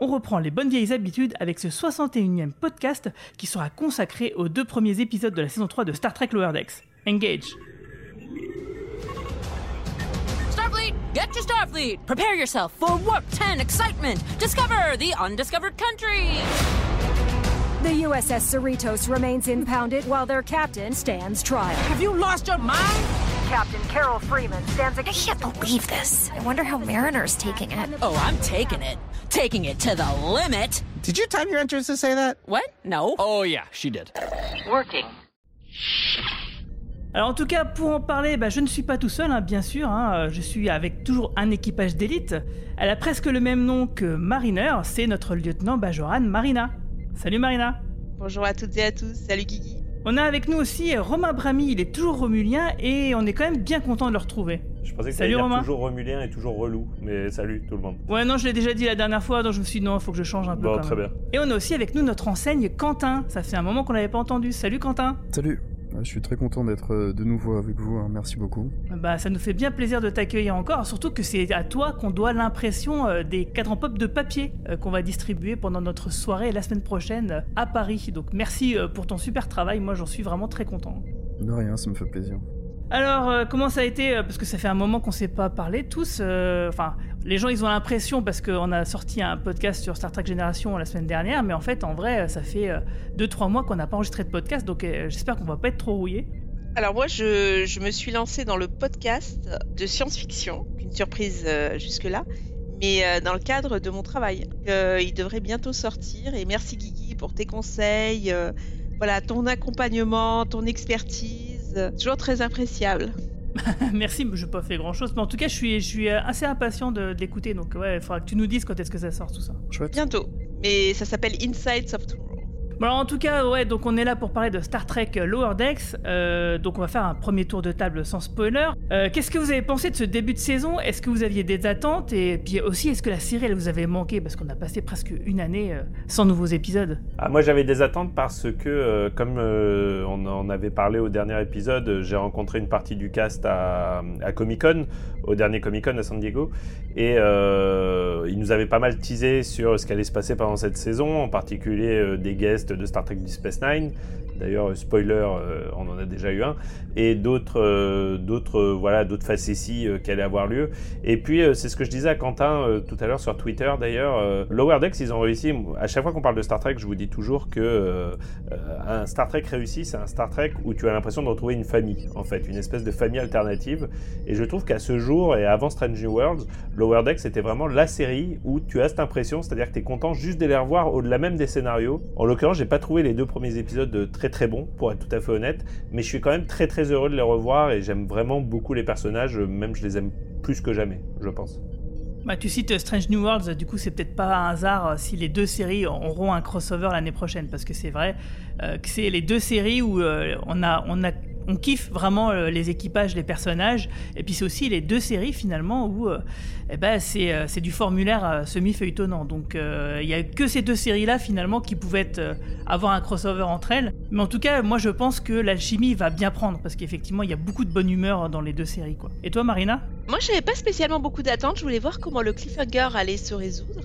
On reprend les bonnes vieilles habitudes avec ce 61e podcast qui sera consacré aux deux premiers épisodes de la saison 3 de Star Trek Lower Decks. Engage Starfleet, get to Starfleet! Prepare yourself for Warp 10 excitement! Discover the undiscovered country! The USS Cerritos remains impounded while their captain stands trial. Have you lost your mind? Captain Carol Freeman stands I can't believe this. I wonder how Mariner's taking it. Oh, I'm taking it. Taking it to the limit. Did you time your entrance to say that? What? No. Oh, yeah, she did. Alors en tout cas, pour en parler, bah, je ne suis pas tout seul, hein, bien sûr. hein, euh, je suis avec toujours un équipage d'élite. Elle a presque le même nom que Mariner, c'est notre lieutenant Bajoran Marina. Salut Marina Bonjour à toutes et à tous, salut Guigui. On a avec nous aussi Romain Brami, il est toujours romulien et on est quand même bien content de le retrouver. Je pensais que ça Salut, allait dire Romain. toujours Romulien et toujours relou, mais salut tout le monde. Ouais, non, je l'ai déjà dit la dernière fois, donc je me suis dit non, faut que je change un peu. Bon, quand très même. bien. Et on a aussi avec nous notre enseigne Quentin. Ça fait un moment qu'on l'avait pas entendu. Salut Quentin. Salut, je suis très content d'être euh, de nouveau avec vous, hein, merci beaucoup. Bah, ça nous fait bien plaisir de t'accueillir encore, surtout que c'est à toi qu'on doit l'impression euh, des cadrans pop de papier euh, qu'on va distribuer pendant notre soirée la semaine prochaine à Paris. Donc merci pour ton super travail, moi j'en suis vraiment très content. De rien, ça me fait plaisir. Alors, euh, comment ça a été euh, Parce que ça fait un moment qu'on s'est pas parlé tous. euh, les gens, ils ont l'impression parce qu'on a sorti un podcast sur Star Trek Génération la semaine dernière, mais en fait, en vrai, ça fait 2-3 mois qu'on n'a pas enregistré de podcast, donc j'espère qu'on va pas être trop rouillé. Alors moi, je, je me suis lancée dans le podcast de science-fiction, une surprise jusque-là, mais dans le cadre de mon travail. Il devrait bientôt sortir et merci Guigui pour tes conseils, voilà, ton accompagnement, ton expertise, euh, toujours très appréciable. Merci, mais je n'ai pas fait grand chose, mais en tout cas, je suis, je suis assez impatient de, de l'écouter, donc ouais, il faudra que tu nous dises quand est-ce que ça sort tout ça. Chouette. Bientôt, mais ça s'appelle of Tomorrow. Bon, alors en tout cas, ouais, donc on est là pour parler de Star Trek Lower Decks. Euh, donc on va faire un premier tour de table sans spoiler. Euh, Qu'est-ce que vous avez pensé de ce début de saison? Est-ce que vous aviez des attentes? Et puis aussi, est-ce que la série elle vous avait manqué? Parce qu'on a passé presque une année euh, sans nouveaux épisodes. Ah, moi j'avais des attentes parce que, euh, comme euh, on en avait parlé au dernier épisode, euh, j'ai rencontré une partie du cast à, à Comic Con, au dernier Comic Con à San Diego, et euh, ils nous avaient pas mal teasé sur ce qui allait se passer pendant cette saison, en particulier euh, des guests de Star Trek Space Nine. D'ailleurs, spoiler, euh, on en a déjà eu un, et d'autres, euh, d'autres, euh, voilà, d'autres facéties qui allaient avoir lieu. Et puis, c'est ce que je disais à Quentin tout à l'heure sur Twitter d'ailleurs. Lower Decks, ils ont réussi. À chaque fois qu'on parle de Star Trek, je vous dis toujours que un Star Trek réussi, c'est un Star Trek où tu as l'impression de retrouver une famille, en fait, une espèce de famille alternative. Et je trouve qu'à ce jour et avant Strange New Worlds, Lower Decks c'était vraiment la série où tu as cette impression, c'est-à-dire que tu es content juste de les revoir au-delà même des scénarios. En l'occurrence, j'ai pas trouvé les deux premiers épisodes de très très bons, pour être tout à fait honnête, mais je suis quand même très très heureux de les revoir et j'aime vraiment beaucoup les personnages, même je les aime plus que jamais, je pense. Bah, tu cites Strange New Worlds, du coup, c'est peut-être pas un hasard euh, si les deux séries auront un crossover l'année prochaine, parce que c'est vrai euh, que c'est les deux séries où euh, on a, on a on kiffe vraiment euh, les équipages, les personnages, et puis c'est aussi les deux séries finalement où euh, eh ben, c'est euh, du formulaire semi-feuilletonnant. Donc il y a que ces deux séries-là finalement qui pouvaient avoir un crossover entre elles. Mais en tout cas, moi je pense que l'alchimie va bien prendre, parce qu'effectivement il y a beaucoup de bonne humeur dans les deux séries. Quoi. Et toi Marina? Moi, j'avais pas spécialement beaucoup d'attentes. Je voulais voir comment le cliffhanger allait se résoudre.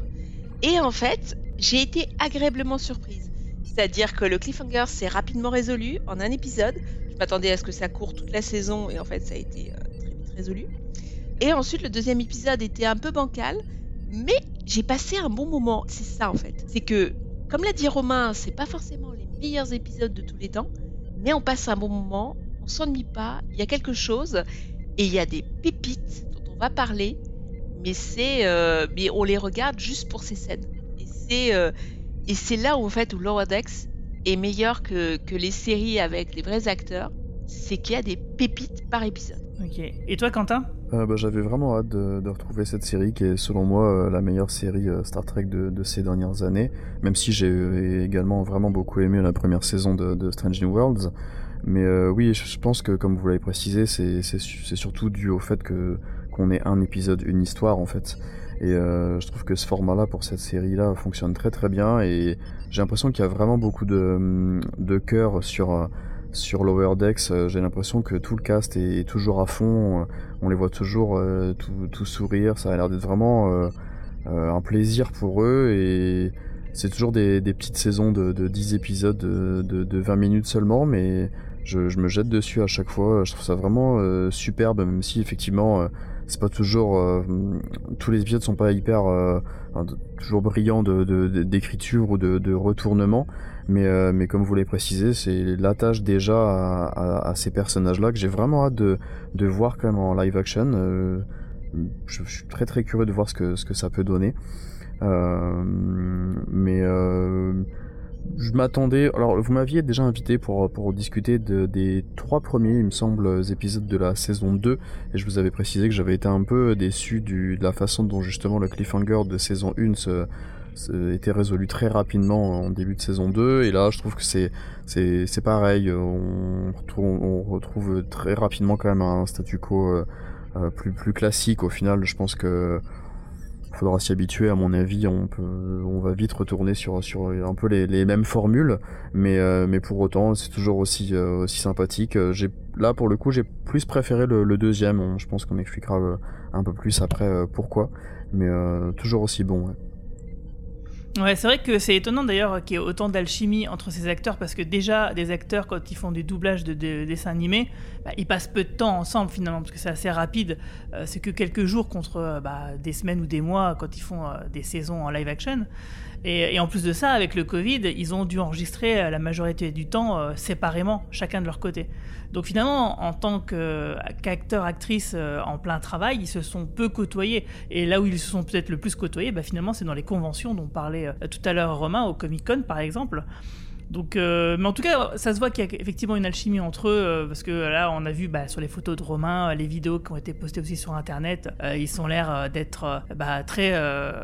Et en fait, j'ai été agréablement surprise. C'est-à-dire que le cliffhanger s'est rapidement résolu en un épisode. M'attendais à ce que ça court toute la saison et en fait, ça a été euh, très vite résolu. Et ensuite, le deuxième épisode était un peu bancal, mais j'ai passé un bon moment. C'est ça en fait. C'est que, comme l'a dit Romain, c'est pas forcément les meilleurs épisodes de tous les temps, mais on passe un bon moment, on s'ennuie pas, il y a quelque chose et il y a des pépites dont on va parler, mais c'est, euh, on les regarde juste pour ces scènes. Et c'est, euh, là où en fait où Lower Decks est meilleur que, que les séries avec les vrais acteurs. c'est qu'il y a des pépites par épisode. Ok. Et toi, Quentin? Euh, bah, J'avais vraiment hâte de, de retrouver cette série qui est selon moi euh, la meilleure série euh, Star Trek de, de ces dernières années, même si j'ai euh, également vraiment beaucoup aimé la première saison de, de Strange New Worlds. Mais euh, oui, je pense que comme vous l'avez précisé, c'est c'est su- c'est surtout dû au fait que qu'on ait un épisode, une histoire en fait. Et euh, je trouve que ce format-là pour cette série-là fonctionne très très bien et j'ai l'impression qu'il y a vraiment beaucoup de, de cœur sur euh, sur Lower Decks. Euh, J'ai l'impression que tout le cast est, toujours à fond. On les voit toujours tout, tout sourire. Ça a l'air d'être vraiment un plaisir pour eux et c'est toujours des, des petites saisons de, de 10 épisodes de, de, de 20 minutes seulement, mais je, je me jette dessus à chaque fois. Je trouve ça vraiment euh, superbe, même si effectivement euh, c'est pas toujours euh, tous les épisodes sont pas hyper euh, enfin, toujours brillants de de- de- d'écriture ou de, retournement, mais euh, mais comme vous l'avez précisé, c'est l'attache déjà à, à, à ces personnages-là que j'ai vraiment hâte de de voir quand même en live action. Euh, je, je suis très très curieux de voir ce que ce que ça peut donner. Mais je m'attendais. Alors, vous m'aviez déjà invité pour, pour discuter de, des trois premiers, il me semble, épisodes de la saison 2. Et je vous avais précisé que j'avais été un peu déçu de la façon dont justement le cliffhanger de saison 1 se, était résolu très rapidement en début de saison 2. Et là, je trouve que c'est, pareil. On retrouve, on retrouve très rapidement quand même un statu quo euh, euh, plus, plus classique. Au final, je pense que faudra s'y habituer à mon avis on peut on va vite retourner sur sur un peu les, mêmes formules mais euh, mais pour autant c'est toujours aussi euh, sympathique Euh, j'ai là pour le coup j'ai plus préféré le, deuxième je pense qu'on expliquera un peu plus après pourquoi mais toujours aussi bon ouais. Ouais, c'est vrai que c'est étonnant d'ailleurs qu'il y ait autant d'alchimie entre ces acteurs parce que déjà, des acteurs, quand ils font des doublages de, de dessins animés, bah, ils passent peu de temps ensemble finalement parce que c'est assez rapide. Euh, c'est que quelques jours contre euh, bah, des semaines ou des mois quand ils font euh, des saisons en live action. Et, et en plus de ça, avec le Covid, ils ont dû enregistrer la majorité du temps séparément, chacun de leur côté. Donc finalement, en tant que- qu'acteur, actrice euh, en plein travail, ils se sont peu côtoyés. Et là où ils se sont peut-être le plus côtoyés, bah, finalement, c'est dans les conventions dont parlait euh, tout à l'heure Romain, au Comic Con par exemple. Donc, euh, mais en tout cas, ça se voit qu'il y a effectivement une alchimie entre eux, euh, parce que là, on a vu bah, sur les photos de Romain, euh, les vidéos qui ont été postées aussi sur Internet, euh, ils ont l'air euh, d'être bah, très,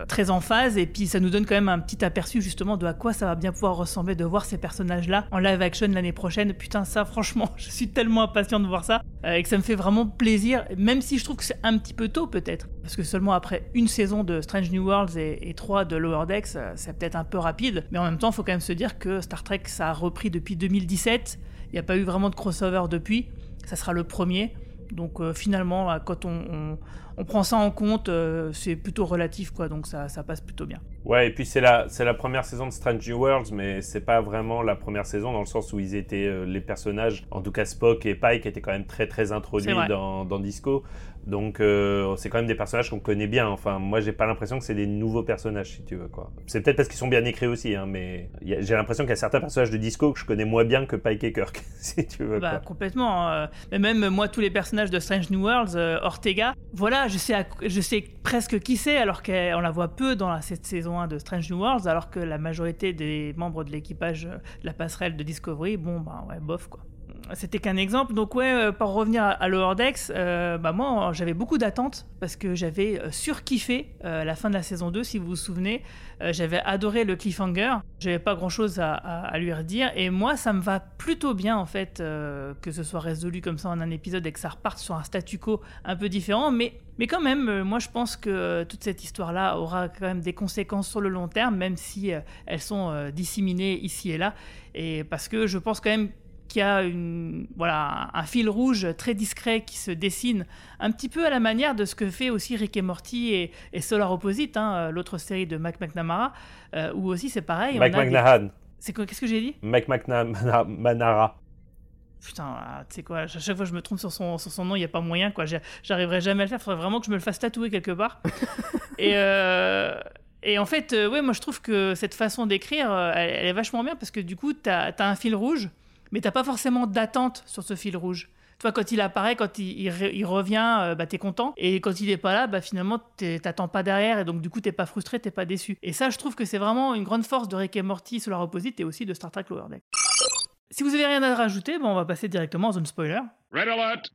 très en phase, et puis ça nous donne quand même un petit aperçu justement de à quoi ça va bien pouvoir ressembler de voir ces personnages-là en live action l'année prochaine. Putain, ça, franchement, je suis tellement impatient de voir ça, et que ça me fait vraiment plaisir, même si je trouve que c'est un petit peu tôt peut-être, parce que seulement après une saison de Strange New Worlds et, trois de Lower Decks, euh, c'est peut-être un peu rapide, mais en même temps, il faut quand même se dire que Star Trek, ça a repris depuis 2017, il n'y a pas eu vraiment de crossover depuis, ça sera le premier, donc euh, finalement, euh, quand on- on prend ça en compte, euh, c'est plutôt relatif, quoi, donc ça, ça passe plutôt bien. Ouais, et puis c'est la, c'est la première saison de Strange New Worlds, mais c'est pas vraiment la première saison dans le sens où ils étaient euh, les personnages, en tout cas Spock et Pike étaient quand même très très introduits dans, dans Disco. Donc euh, c'est quand même des personnages qu'on connaît bien. Enfin, moi j'ai pas l'impression que c'est des nouveaux personnages si tu veux quoi. C'est peut-être parce qu'ils sont bien écrits aussi, hein, mais a- j'ai l'impression qu'il y a certains personnages de Disco que je connais moins bien que Pike et Kirk, si tu veux Bah, quoi. complètement. euh, mais même moi, tous les personnages de Strange New Worlds, Ortega, voilà, je sais, presque qui c'est, alors qu'on la voit peu dans cette saison 1 de Strange New Worlds, alors que la majorité des membres de l'équipage euh, de la passerelle de Discovery, bon, bah ouais, bof quoi. C'était qu'un exemple. Donc ouais, euh, pour revenir à, à Lower Decks, euh, bah moi j'avais beaucoup d'attentes parce que j'avais euh, surkiffé euh, la fin de la saison 2, si vous vous souvenez. J'avais adoré le cliffhanger. J'avais pas grand chose à, lui redire. Et moi, ça me va plutôt bien en fait que ce soit résolu comme ça en un épisode et que ça reparte sur un statu quo un peu différent. Mais, mais quand même, moi je pense que toute cette histoire-là aura quand même des conséquences sur le long terme, même si elles sont disséminées ici et là. Et parce que je pense quand même qu'il y a une, voilà, un fil rouge très discret qui se dessine un petit peu à la manière de ce que fait aussi Rick et Morty et, et Solar Opposite, hein, l'autre série de Mac McNamara, euh, où aussi c'est pareil. des- McNahan, C'est quoi Qu'est-ce que j'ai dit? Mike McNamara. Putain, ah, tu sais quoi, à chaque fois que je me trompe sur son, sur son nom, il n'y a pas moyen, quoi. J'arriverai jamais à le faire, il faudrait vraiment que je me le fasse tatouer quelque part. et, euh, et en fait, euh, ouais, moi je trouve que cette façon d'écrire, euh, elle, elle est vachement bien parce que du coup, tu as, un fil rouge, mais t'as pas forcément d'attente sur ce fil rouge. Tu vois, quand il apparaît, quand il, il re- il revient, euh, bah, t'es content. Et quand il est pas là, bah, finalement, t'attends pas derrière. Et donc, du coup, t'es pas frustré, t'es pas déçu. Et ça, je trouve que c'est vraiment une grande force de Rick et Morty sur la Opposite et aussi de Star Trek Lower Deck. Si vous avez rien à rajouter, bon, on va passer directement en zone spoiler. Red alert!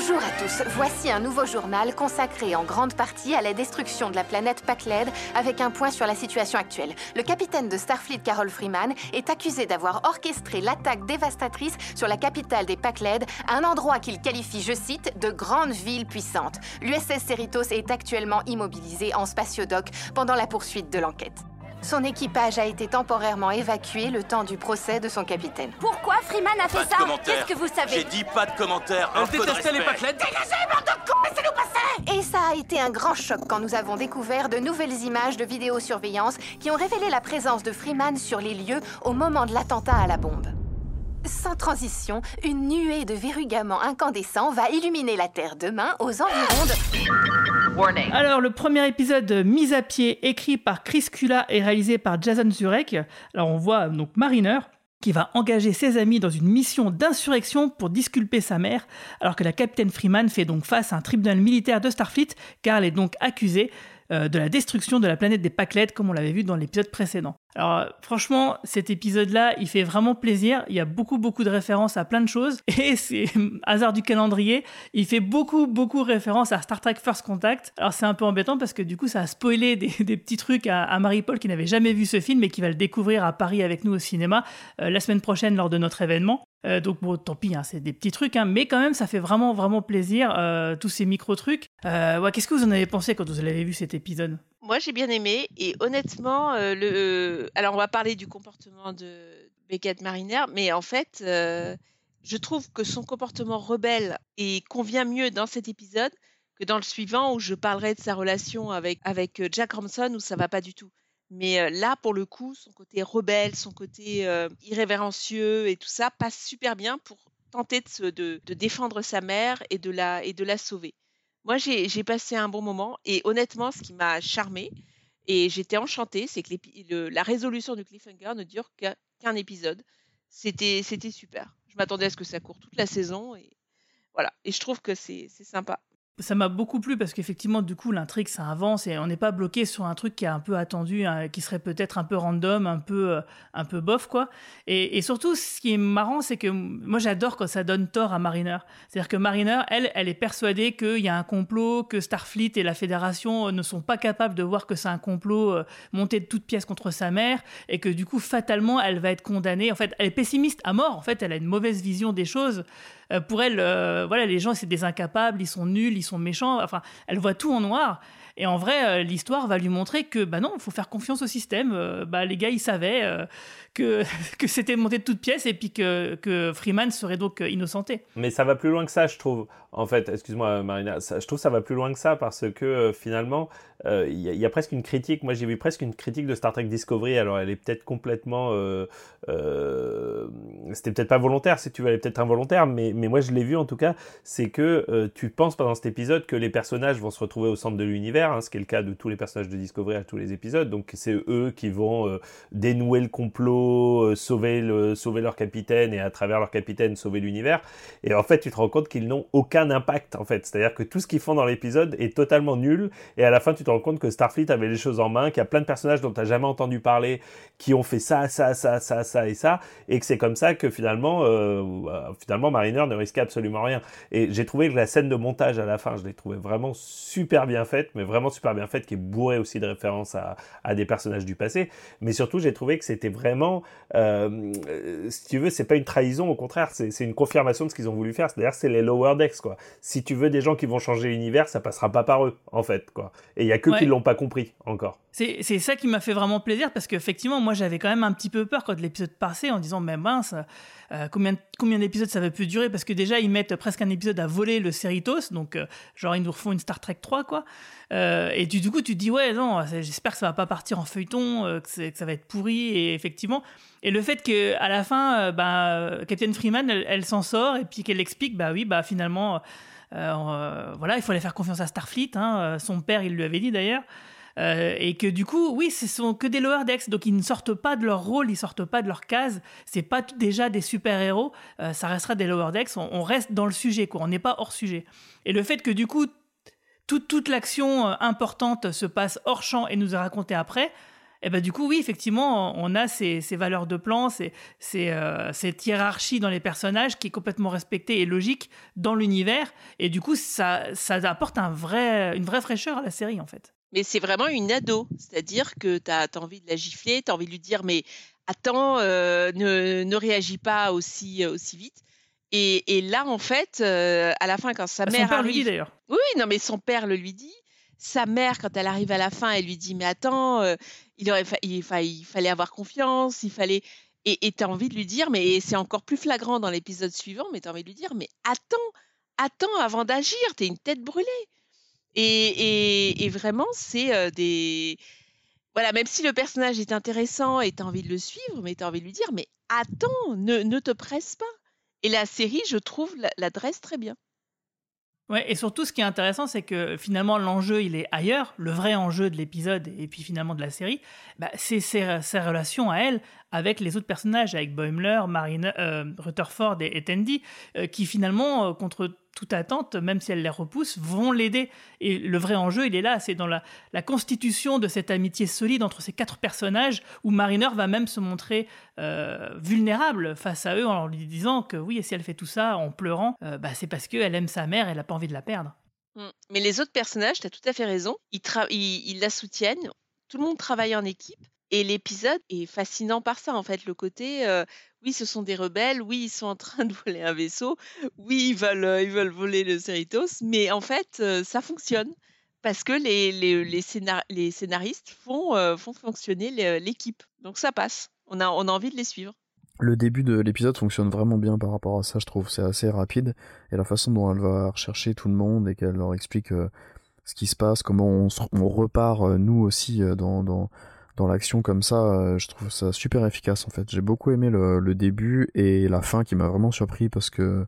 Bonjour à tous, voici un nouveau journal consacré en grande partie à la destruction de la planète Pacled avec un point sur la situation actuelle. Le capitaine de Starfleet Carol Freeman est accusé d'avoir orchestré l'attaque dévastatrice sur la capitale des Pacled, un endroit qu'il qualifie, je cite, de grande ville puissante. L'USS Cerritos est actuellement immobilisé en spatiodoc pendant la poursuite de l'enquête. Son équipage a été temporairement évacué le temps du procès de son capitaine. Pourquoi Freeman a fait Pas de ça commentaires. Qu'est-ce que vous savez J'ai dit pas de commentaires. Un peu de respect. Dégagez, bande de cons, laissez-nous passer Et ça a été un grand choc quand nous avons découvert de nouvelles images de vidéosurveillance qui ont révélé la présence de Freeman sur les lieux au moment de l'attentat à la bombe. Sans transition, une nuée de verrugaments incandescents va illuminer la Terre demain aux environs de... Alors, le premier épisode mis à pied, écrit par Chris Kula et réalisé par Jason Zurek. Alors, on voit donc Mariner qui va engager ses amis dans une mission d'insurrection pour disculper sa mère, alors que la capitaine Freeman fait donc face à un tribunal militaire de Starfleet, car elle est donc accusée euh, de la destruction de la planète des Pacled, comme on l'avait vu dans l'épisode précédent. Alors euh, franchement, cet épisode-là, il fait vraiment plaisir. Il y a beaucoup, beaucoup de références à plein de choses. Et c'est hasard du calendrier, il fait beaucoup, beaucoup référence à Star Trek First Contact. Alors c'est un peu embêtant parce que du coup, ça a spoilé des, petits trucs à, Marie-Paul qui n'avait jamais vu ce film et qui va le découvrir à Paris avec nous au cinéma euh, la semaine prochaine lors de notre événement. Euh, donc bon, tant pis, hein, c'est des petits trucs, hein, mais quand même, ça fait vraiment, vraiment plaisir, euh, tous ces micro-trucs. Euh, Qu'est-ce que vous en avez pensé quand vous avez vu cet épisode? Moi, j'ai bien aimé et honnêtement, alors, on va parler du comportement de Beckett Mariner, mais en fait, je trouve que son comportement rebelle et convient mieux dans cet épisode que dans le suivant où je parlerai de sa relation avec avec Jack Ramson où ça va pas du tout. Mais là, pour le coup, son côté rebelle, son côté irrévérencieux et tout ça passe super bien pour tenter de, défendre sa mère et de la, sauver. Moi, j'ai passé un bon moment et honnêtement, ce qui m'a charmé et j'étais enchantée, c'est que la résolution du cliffhanger ne dure qu'un épisode. C'était super. Je m'attendais à ce que ça court toute la saison et voilà. Et je trouve que c'est sympa. Ça m'a beaucoup plu parce qu'effectivement, du coup, l'intrigue, ça avance et on n'est pas bloqué sur un truc qui est un peu attendu, hein, qui serait peut-être un peu random, un peu, euh, un peu bof, quoi. Et, surtout, ce qui est marrant, c'est que moi, j'adore quand ça donne tort à Mariner. C'est-à-dire que Mariner, elle, elle est persuadée qu'il y a un complot, que Starfleet et la Fédération euh, ne sont pas capables de voir que c'est un complot euh, monté de toutes pièces contre sa mère et que du coup, fatalement, elle va être condamnée. En fait, elle est pessimiste à mort. En fait, elle a une mauvaise vision des choses. Euh, pour elle, euh, voilà, les gens, c'est des incapables, ils sont nuls, ils sont méchants. Enfin, elle voit tout en noir. Et en vrai, euh, l'histoire va lui montrer que, bah non, il faut faire confiance au système. Euh, bah, les gars, ils savaient euh, que, que c'était monté de toutes pièces et puis que, que Freeman serait donc innocenté. Mais ça va plus loin que ça, je trouve. En fait, excuse-moi, Marina, je trouve que ça va plus loin que ça parce que finalement, il y, a- presque une critique. Moi, j'ai vu presque une critique de Star Trek Discovery. Alors, elle est peut-être complètement. C'était peut-être pas volontaire, si tu veux, elle est peut-être involontaire, mais, mais moi, je l'ai vu en tout cas. C'est que tu penses pendant cet épisode que les personnages vont se retrouver au centre de l'univers, hein, ce qui est le cas de tous les personnages de Discovery à tous les épisodes. Donc, c'est eux qui vont euh, dénouer le complot, euh, sauver, le, sauver leur capitaine et à travers leur capitaine sauver l'univers. Et en fait, tu te rends compte qu'ils n'ont aucun impact, en fait. C'est-à-dire que tout ce qu'ils font dans l'épisode est totalement nul. Et à la fin, tu te rends compte que Starfleet avait les choses en main, qu'il y a plein de personnages dont tu n'as jamais entendu parler, qui ont fait ça, ça, ça, ça, ça et ça. Et que c'est comme ça que finalement, euh, finalement, Mariner ne risquait absolument rien. Et j'ai trouvé que la scène de montage à la fin, je l'ai trouvée vraiment super bien faite, mais vraiment super bien faite, qui est bourrée aussi de références à, à des personnages du passé. Mais surtout, j'ai trouvé que c'était vraiment, euh, euh, si tu veux, c'est pas une trahison, au contraire, c'est une confirmation de ce qu'ils ont voulu faire. C'est-à-dire, c'est les lower decks, quoi. Si tu veux des gens qui vont changer l'univers, ça passera pas par eux, en fait, quoi. Et il y a que Ouais. qui l'ont pas compris encore. C'est c'est ça qui m'a fait vraiment plaisir parce qu'effectivement, moi j'avais quand même un petit peu peur quand l'épisode passait en disant, mais mince, euh, combien, combien d'épisodes ça va plus durer? Parce que déjà, ils mettent presque un épisode à voler le Cerritos, donc euh, genre ils nous refont une Star Trek 3, quoi. Euh, et du coup, tu te dis, ouais, non, j'espère que ça va pas partir en feuilleton, euh, que, ça va être pourri, et effectivement. Et le fait qu'à la fin, euh, bah, Captain Freeman, elle, s'en sort, et puis qu'elle explique, bah oui, bah finalement, voilà, il fallait faire confiance à Starfleet, hein, son père, il lui avait dit d'ailleurs. Et que du coup, oui, ce sont que des lower decks, donc ils ne sortent pas de leur rôle, ils sortent pas de leur case. C'est pas déjà des super héros, ça restera des lower decks. On, on reste dans le sujet, quoi. On n'est pas hors sujet. Et le fait que du coup toute, toute l'action euh, importante se passe hors champ et nous est racontée après, Et bah du coup, oui, effectivement, on a ces, ces valeurs de plan, ces, euh, cette hiérarchie dans les personnages qui est complètement respectée et logique dans l'univers. Et du coup, ça, ça apporte un vrai, une vraie fraîcheur à la série, en fait. Mais c'est vraiment une ado, c'est-à-dire que tu as, envie de la gifler, tu as envie de lui dire, mais attends, euh, ne, ne réagis pas aussi, aussi vite. Et, et là, en fait, euh, à la fin, quand sa Bah, mère son père arrive... lui dit d'ailleurs. Oui, non, mais son père le lui dit. Sa mère, quand elle arrive à la fin, elle lui dit Mais attends, euh, il, aurait fa- il, fa- il fallait avoir confiance, il fallait. Et tu as envie de lui dire, mais c'est encore plus flagrant dans l'épisode suivant, mais tu as envie de lui dire Mais attends, attends avant d'agir, t'es une tête brûlée. Et, et, et vraiment, c'est euh, des. Voilà, même si le personnage est intéressant et tu as envie de le suivre, mais tu as envie de lui dire Mais attends, ne, ne te presse pas. Et la série, je trouve, la- l'adresse très bien. Ouais, et surtout, ce qui est intéressant, c'est que finalement, l'enjeu, il est ailleurs. Le vrai enjeu de l'épisode et puis finalement de la série, bah, c'est ses, ses relations à elle avec les autres personnages, avec Boimler, Marine, euh, Rutherford et, et euh, qui finalement, euh, contre toute attente, même si elle les repousse, vont l'aider. Et le vrai enjeu, il est là, c'est dans la, constitution de cette amitié solide entre ces quatre personnages, où Mariner va même se montrer vulnérable face à eux en lui disant que oui, et si elle fait tout ça en pleurant, bah, c'est parce qu'elle aime sa mère, elle n'a pas envie de la perdre. Mm. Mais les autres personnages, tu as tout à fait raison, ils la soutiennent, tout le monde travaille en équipe, et l'épisode est fascinant par ça, en fait, le côté, oui, ce sont des rebelles, oui, ils sont en train de voler un vaisseau, oui, ils veulent, voler le Cerritos, mais en fait, ça fonctionne, parce que les, les, scénar- les scénaristes font, fonctionner l'é- l'équipe, donc ça passe, on a, envie de les suivre. Le début de l'épisode fonctionne vraiment bien par rapport à ça, je trouve. C'est assez rapide. Et la façon dont elle va rechercher tout le monde et qu'elle leur explique ce qui se passe, comment on, repart, nous aussi, dans, dans, dans l'action comme ça, euh, je trouve ça super efficace en fait. J'ai beaucoup aimé le, début et la fin qui m'a vraiment surpris parce que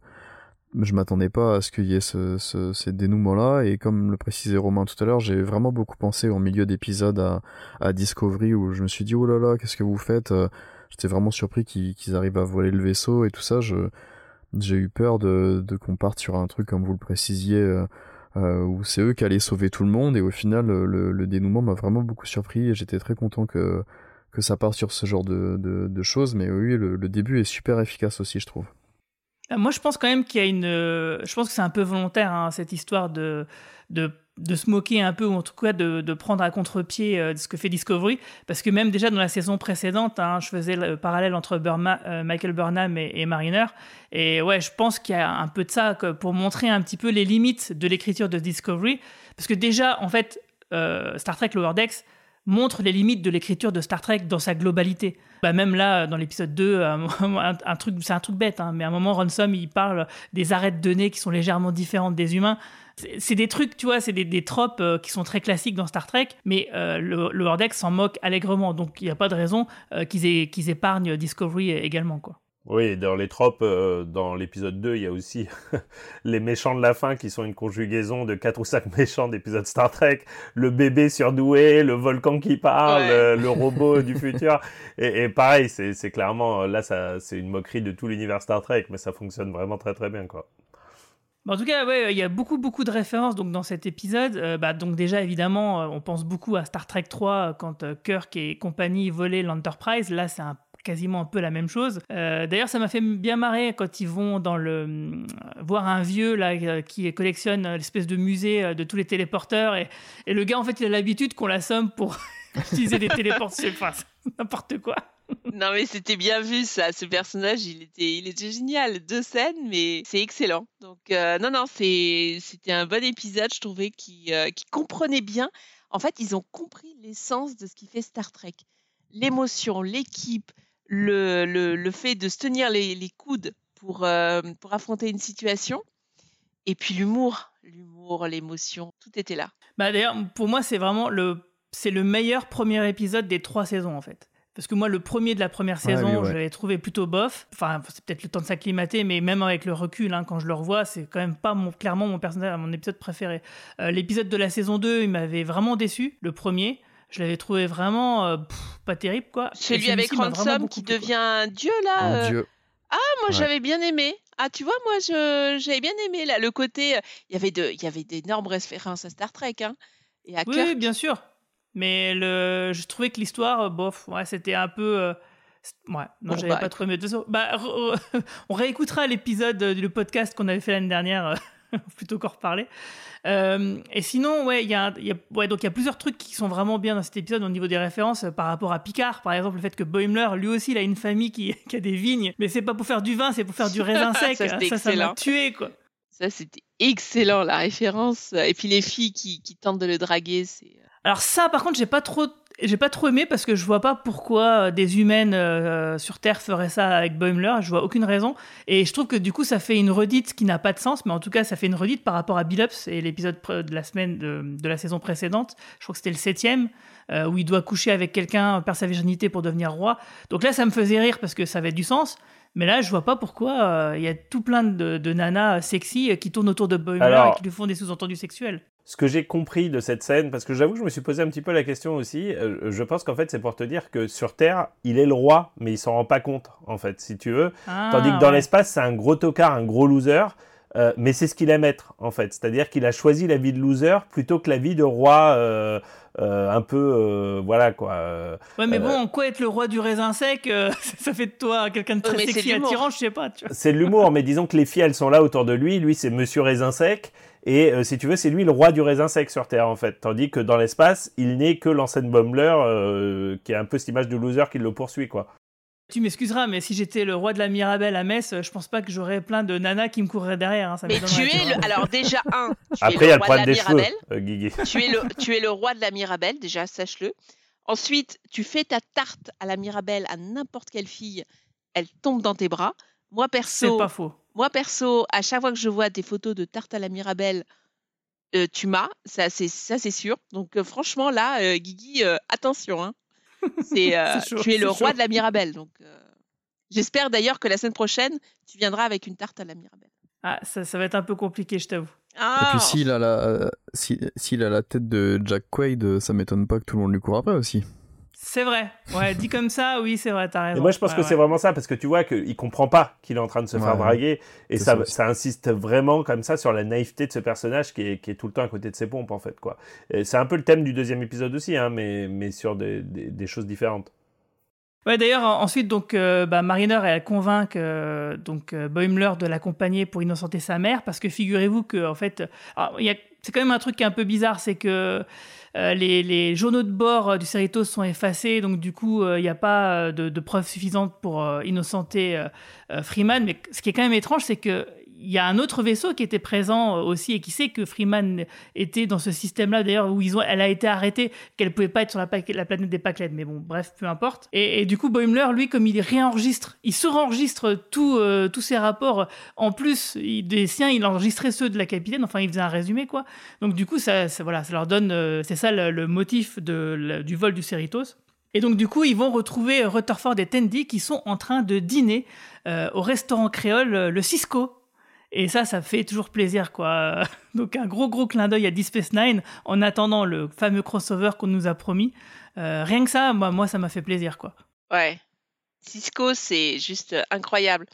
je m'attendais pas à ce qu'il y ait ce, ce, ces dénouements-là. Et comme le précisait Romain tout à l'heure, j'ai vraiment beaucoup pensé en milieu d'épisode à, Discovery où je me suis dit, oh là là, qu'est-ce que vous faites? Euh, J'étais vraiment surpris qu'ils arrivent à voler le vaisseau et tout ça. J'ai eu peur de, de qu'on parte sur un truc comme vous le précisiez, euh, euh, où c'est eux qui allaient sauver tout le monde. Et au final, le, le dénouement m'a vraiment beaucoup surpris et j'étais très content que, que ça parte sur ce genre de, de, de choses. Mais oui, le, le début est super efficace aussi, je trouve. Euh, Moi, je pense quand même qu'il y a une. euh, Je pense que c'est un peu volontaire, hein, cette histoire de, de, de se moquer un peu, ou en tout cas de, de prendre à contre-pied euh, ce que fait Discovery. Parce que même déjà dans la saison précédente, hein, je faisais le parallèle entre Burma- euh, Michael Burnham et, Mariner. Et ouais, je pense qu'il y a un peu de ça pour montrer un petit peu les limites de l'écriture de Discovery. Parce que déjà, en fait, euh, Star Trek Lower Decks montre les limites de l'écriture de Star Trek dans sa globalité. Bah même là, dans l'épisode 2, un, c'est un truc bête, hein, mais à un moment, Ransom, il parle des arrêts de données qui sont légèrement différentes des humains. C'est des trucs, tu vois, c'est des, des tropes euh, qui sont très classiques dans Star Trek, mais euh, le, le Hordex s'en moque allègrement, donc il n'y a pas de raison euh, qu'ils aient- qu'ils épargnent Discovery également, quoi. Oui, dans les tropes, euh, dans l'épisode 2, il y a aussi les méchants de la fin qui sont une conjugaison de quatre ou cinq méchants d'épisodes Star Trek. Le bébé surdoué, le volcan qui parle, Ouais. le robot du futur. Et, et pareil, c'est c'est clairement, là, ça, c'est une moquerie de tout l'univers Star Trek, mais ça fonctionne vraiment très très bien, quoi. En tout cas, ouais, il y a beaucoup, beaucoup de références donc, dans cet épisode. Euh, bah, donc déjà, évidemment, euh, on pense beaucoup à Star Trek 3 euh, quand Kirk et compagnie volaient l'Enterprise. Là, c'est quasiment un peu la même chose. D'ailleurs, ça m'a fait bien marrer quand ils vont dans le voir un vieux là qui collectionne l'espèce de musée de tous les téléporteurs et, le gars en fait il a l'habitude qu'on l'assomme pour utiliser des c'est n'importe quoi. Non mais c'était bien vu ça, ce personnage il était, il était génial, deux scènes mais c'est excellent. Donc euh, non non c'était un bon épisode je trouvais qui, euh, qui comprenait bien. En fait ils ont compris l'essence de ce qui fait Star Trek, l'émotion, l'équipe, le, le, le fait de se tenir les, les coudes pour, euh, pour affronter une situation et puis l'humour, l'humour, l'émotion, tout était là. Bah d'ailleurs, pour moi, c'est vraiment le, le meilleur premier épisode des trois saisons en fait. Parce que moi, le premier de la première Ouais, saison, ouais. je l'avais trouvé plutôt bof. Enfin, c'est peut-être le temps de s'acclimater, mais même avec le recul, hein, quand je le revois, c'est quand même pas mon, clairement mon personnage, mon épisode préféré. Euh, L'épisode de la saison 2, il m'avait vraiment déçu, le premier. Je l'avais trouvé vraiment euh, pff, pas terrible, quoi. Celui avec Ransom qui devient un dieu là. Mon euh, dieu. Ah, moi Ouais. j'avais bien aimé. Ah, tu vois, moi je j'avais bien aimé là le côté. Il y avait de, il y avait d'énormes références à Star Trek, hein, et à Oui, Kirk. oui, bien sûr. Mais le, je trouvais que l'histoire, bof, ouais, c'était un peu. euh, ouais, non, Bon, j'avais bah, pas trop aimé. Bah, on réécoutera l'épisode euh, du podcast qu'on avait fait l'année dernière, euh, plutôt qu'en reparler. Euh, et sinon, ouais, il y a, y ouais, donc il y a plusieurs trucs qui sont vraiment bien dans cet épisode au niveau des références euh, par rapport à Picard. Par exemple, le fait que Boimler, lui aussi, il a une famille qui, qui a des vignes, mais c'est pas pour faire du vin, c'est pour faire du raisin sec. Ça, ça, ça m'a tué, quoi. Ça, c'était excellent, la référence. Et puis les filles qui, qui tentent de le draguer, c'est. Euh, Alors ça, par contre, j'ai pas trop, j'ai pas trop aimé parce que je vois pas pourquoi euh, des humaines euh, sur Terre feraient ça avec Boimler. Je vois aucune raison. Et je trouve que du coup, ça fait une redite qui n'a pas de sens, mais en tout cas, ça fait une redite par rapport à Billups et l'épisode de la semaine de, de la saison précédente. Je crois que c'était le septième. euh, où il doit coucher avec quelqu'un, perdre sa virginité pour devenir roi. Donc là, ça me faisait rire parce que ça avait du sens. Mais là, je vois pas pourquoi euh, il y a tout plein de, de nanas sexy euh, qui tournent autour de Boimler Alors- et qui lui font des sous-entendus sexuels. Ce que j'ai compris de cette scène, parce que j'avoue que je me suis posé un petit peu la question aussi, euh, je pense qu'en fait c'est pour te dire que sur Terre, il est le roi, mais il s'en rend pas compte, en fait, si tu veux. Ah, Tandis que dans ouais. l'espace, c'est un gros tocard, un gros loser, euh, mais c'est ce qu'il aime être, en fait. C'est-à-dire qu'il a choisi la vie de loser plutôt que la vie de roi euh, euh, un peu, euh, voilà quoi. euh, Ouais, mais bon, en quoi être le roi du raisin sec, euh, ça fait de toi quelqu'un de très sexy attirant, je sais pas. Tu vois. C'est de l'humour, mais disons que les filles, elles sont là autour de lui. Lui, c'est Monsieur Raisin Sec. Et euh, si tu veux, c'est lui le roi du raisin sec sur Terre, en fait. Tandis que dans l'espace, il n'est que l'ancienne Bombler, euh, qui a un peu cette image de loser qui le poursuit, quoi. Tu m'excuseras, mais si j'étais le roi de la Mirabelle à Metz, je pense pas que j'aurais plein de nanas qui me courraient derrière. hein, ça Mais tu es le. Alors, déjà, un. Tu Après, il y es a le le roi de problème la des cheveux, Mirabelle. euh, Guigui. tu, es le, tu es le roi de la Mirabelle, déjà, sache-le. Ensuite, tu fais ta tarte à la Mirabelle à n'importe quelle fille, elle tombe dans tes bras. Moi, C'est perso, pas faux. Moi, perso, à chaque fois que je vois des photos de tarte à la Mirabelle, euh, tu m'as, ça c'est ça c'est sûr. Donc euh, franchement là, euh, Guigui, euh, attention, hein. c'est euh, C'est chaud, tu es le roi chaud. de la Mirabelle. Donc euh, j'espère d'ailleurs que la semaine prochaine, tu viendras avec une tarte à la Mirabelle. Ah, ça, ça va être un peu compliqué, je t'avoue. Et Ah, puis s'il a la, euh, si- s'il a la tête de Jack Quaid, ça m'étonne pas que tout le monde lui court après aussi. C'est vrai. Ouais, dit comme ça, oui, c'est vrai, t'as raison. Et moi, je pense Ouais, que ouais. c'est vraiment ça, parce que tu vois qu'il comprend pas qu'il est en train de se faire Ouais. draguer. Et ça, ça insiste vraiment comme ça sur la naïveté de ce personnage qui est, qui est tout le temps à côté de ses pompes, en fait. quoi. Et C'est un peu le thème du deuxième épisode aussi, hein, mais, mais sur des, des- des choses différentes. Ouais, d'ailleurs, en- ensuite, donc, euh, bah, Mariner, elle convainc euh, donc euh, Boimler de l'accompagner pour innocenter sa mère, parce que figurez-vous que, en fait, il y a- c'est quand même un truc qui est un peu bizarre, c'est que euh, les, journaux de bord euh, du Cerritos sont effacés, donc du coup, euh, il n'y a pas de, preuves suffisantes pour innocenter Freeman. Mais ce qui est quand même étrange, c'est que il y a un autre vaisseau qui était présent euh, aussi et qui sait que Freeman était dans ce système-là, d'ailleurs, où ils ont, elle a été arrêtée, qu'elle pouvait pas être sur la, planète des Pacled. Mais bon, bref, peu importe. Et, du coup, Boimler, lui, comme il réenregistre, il se-enregistre tout, euh, tous ses rapports. En plus des siens, il enregistrait ceux de la capitaine. Enfin, il faisait un résumé, quoi. Donc, du coup, ça, voilà, ça leur donne. euh, c'est ça le, motif de, du vol du Cerritos. Et donc, du coup, ils vont retrouver Rutherford et Tandy qui sont en train de dîner euh, au restaurant créole, le Cisco. Et ça, ça fait toujours plaisir, quoi. Donc, un gros, gros clin d'œil à Deep Space Nine en attendant le fameux crossover qu'on nous a promis. Euh, rien que ça, moi, moi ça m'a fait plaisir, quoi. Ouais. Cisco, c'est juste euh, incroyable.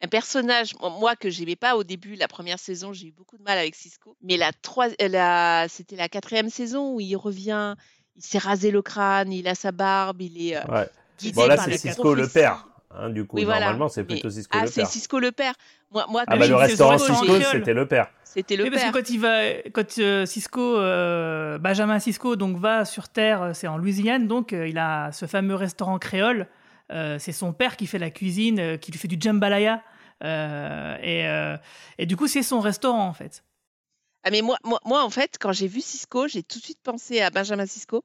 Un personnage, moi- que j'aimais pas au début, la première saison, j'ai eu beaucoup de mal avec Cisco. Mais la trois, euh, la, c'était la quatrième saison où il revient, il s'est rasé le crâne, il a sa barbe, il est. euh, Ouais. Bon, là, c'est Cisco le père. Hein, du coup, Oui, voilà. normalement, c'est plutôt Cisco ah, le c'est père. Cisco le père. Moi, moi Ah bah je- le c'est restaurant Cisco c'était le père. c'était le Oui, parce père. que quand il va, quand euh, Cisco, euh, Benjamin Cisco, donc va sur Terre, euh, c'est en Louisiane, donc euh, il a ce fameux restaurant créole. Euh, c'est son père qui fait la cuisine, euh, qui lui fait du jambalaya, euh, et, euh, et du coup c'est son restaurant en fait. Ah mais moi, moi, moi, en fait, quand j'ai vu Cisco, j'ai tout de suite pensé à Benjamin Cisco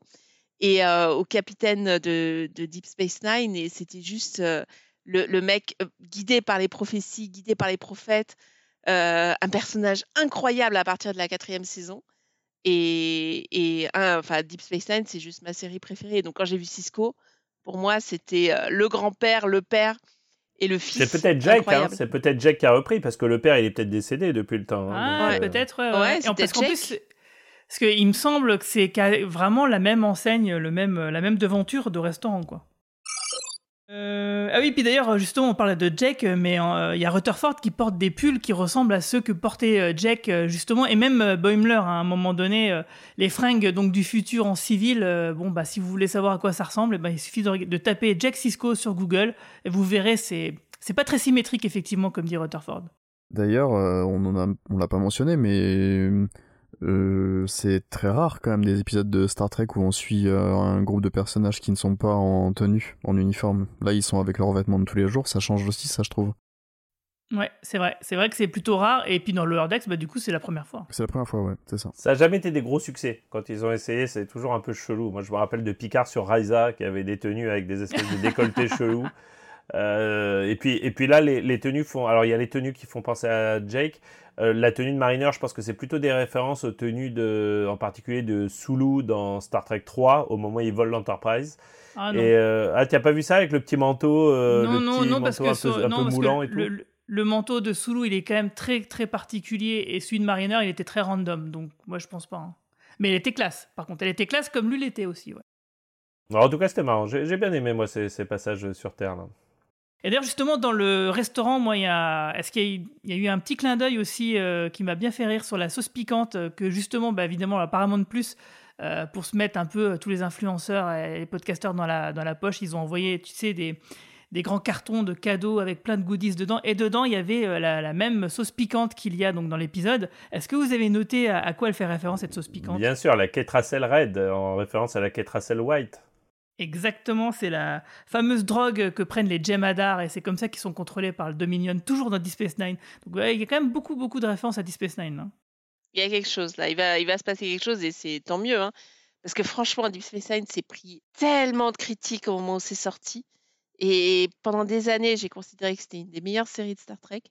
et euh, au capitaine de, de Deep Space Nine. Et c'était juste euh, le, le mec euh, guidé par les prophéties, guidé par les prophètes, euh, un personnage incroyable à partir de la quatrième saison. Et, et un- enfin, Deep Space Nine, c'est juste ma série préférée. Donc quand j'ai vu Cisco, pour moi, c'était euh, le grand-père, le père et le fils. C'est peut-être Jack, hein, c'est peut-être Jack qui a repris, parce que le père, il est peut-être décédé depuis le temps. hein, Ah, euh, peut-être. ouais, Ouais, ouais. Et c'est en- parce qu'en plus, parce qu'il me semble que c'est vraiment la même enseigne, le même, la même devanture de restaurant quoi. Euh, ah oui, puis d'ailleurs, justement, on parlait de Jack, mais euh, il y a Rutherford qui porte des pulls qui ressemblent à ceux que portait euh, Jack, justement, et même Boimler, hein, à un moment donné, les fringues donc du futur en civil. bon, bah, si vous voulez savoir à quoi ça ressemble, bah, il suffit de, taper Jack Cisco sur Google, et vous verrez, c'est c'est pas très symétrique, effectivement, comme dit Rutherford. D'ailleurs, on l'a pas mentionné, mais euh, c'est très rare quand même des épisodes de Star Trek où on suit euh, un groupe de personnages qui ne sont pas en tenue, en uniforme. Là, ils sont avec leurs vêtements de tous les jours, ça change aussi, ça je trouve. Ouais, c'est vrai. C'est vrai que c'est plutôt rare. Et puis dans le Dex, bah, du coup, c'est la première fois. C'est la première fois, ouais, c'est ça. Ça n'a jamais été des gros succès. Quand ils ont essayé, c'est toujours un peu chelou. Moi, je me rappelle de Picard sur Raisa qui avait des tenues avec des espèces de décolletés chelous. Euh, et, puis, et puis là, les, les, tenues font. Alors, il y a les tenues qui font penser à Jake. Euh, la tenue de Mariner, je pense que c'est plutôt des références aux tenues de, en particulier de Sulu dans Star Trek 3, au moment où il vole l'Enterprise. Ah, non. Et, euh, ah, tu n'as pas vu ça avec le petit manteau, euh, non, le non, petit non, manteau parce que un peu, un peu moulant et tout? le, le, manteau de Sulu, il est quand même très très particulier, et celui de Mariner, il était très random, donc moi je pense pas. Hein. Mais elle était classe, par contre, elle était classe comme lui l'était aussi, ouais. Alors, en tout cas, c'était marrant. J'ai bien aimé, moi, ces, ces passages sur Terre. Là. Et d'ailleurs, justement, dans le restaurant, moi, il y a, est-ce qu'il y, a eu un petit clin d'œil aussi euh, qui m'a bien fait rire sur la sauce piquante euh, que justement, bah, évidemment, apparemment de plus, euh, pour se mettre un peu tous les influenceurs et les podcasteurs dans la, dans la poche, ils ont envoyé, tu sais, des, des grands cartons de cadeaux avec plein de goodies dedans. Et dedans, il y avait la, même sauce piquante qu'il y a donc dans l'épisode. Est-ce que vous avez noté à, quoi elle fait référence cette sauce piquante? Bien sûr, la Ketracel Red, en référence à la Ketracel White. Exactement, c'est la fameuse drogue que prennent les Jemadar et c'est comme ça qu'ils sont contrôlés par le Dominion, toujours dans Deep Space Nine. Donc il y a quand même beaucoup, beaucoup de références à Deep Space Nine. Hein. Il y a quelque chose là, il va, il va se passer quelque chose et c'est tant mieux. Hein. Parce que franchement, Deep Space Nine s'est pris tellement de critiques au moment où c'est sorti. Et pendant des années, j'ai considéré que c'était une des meilleures séries de Star Trek.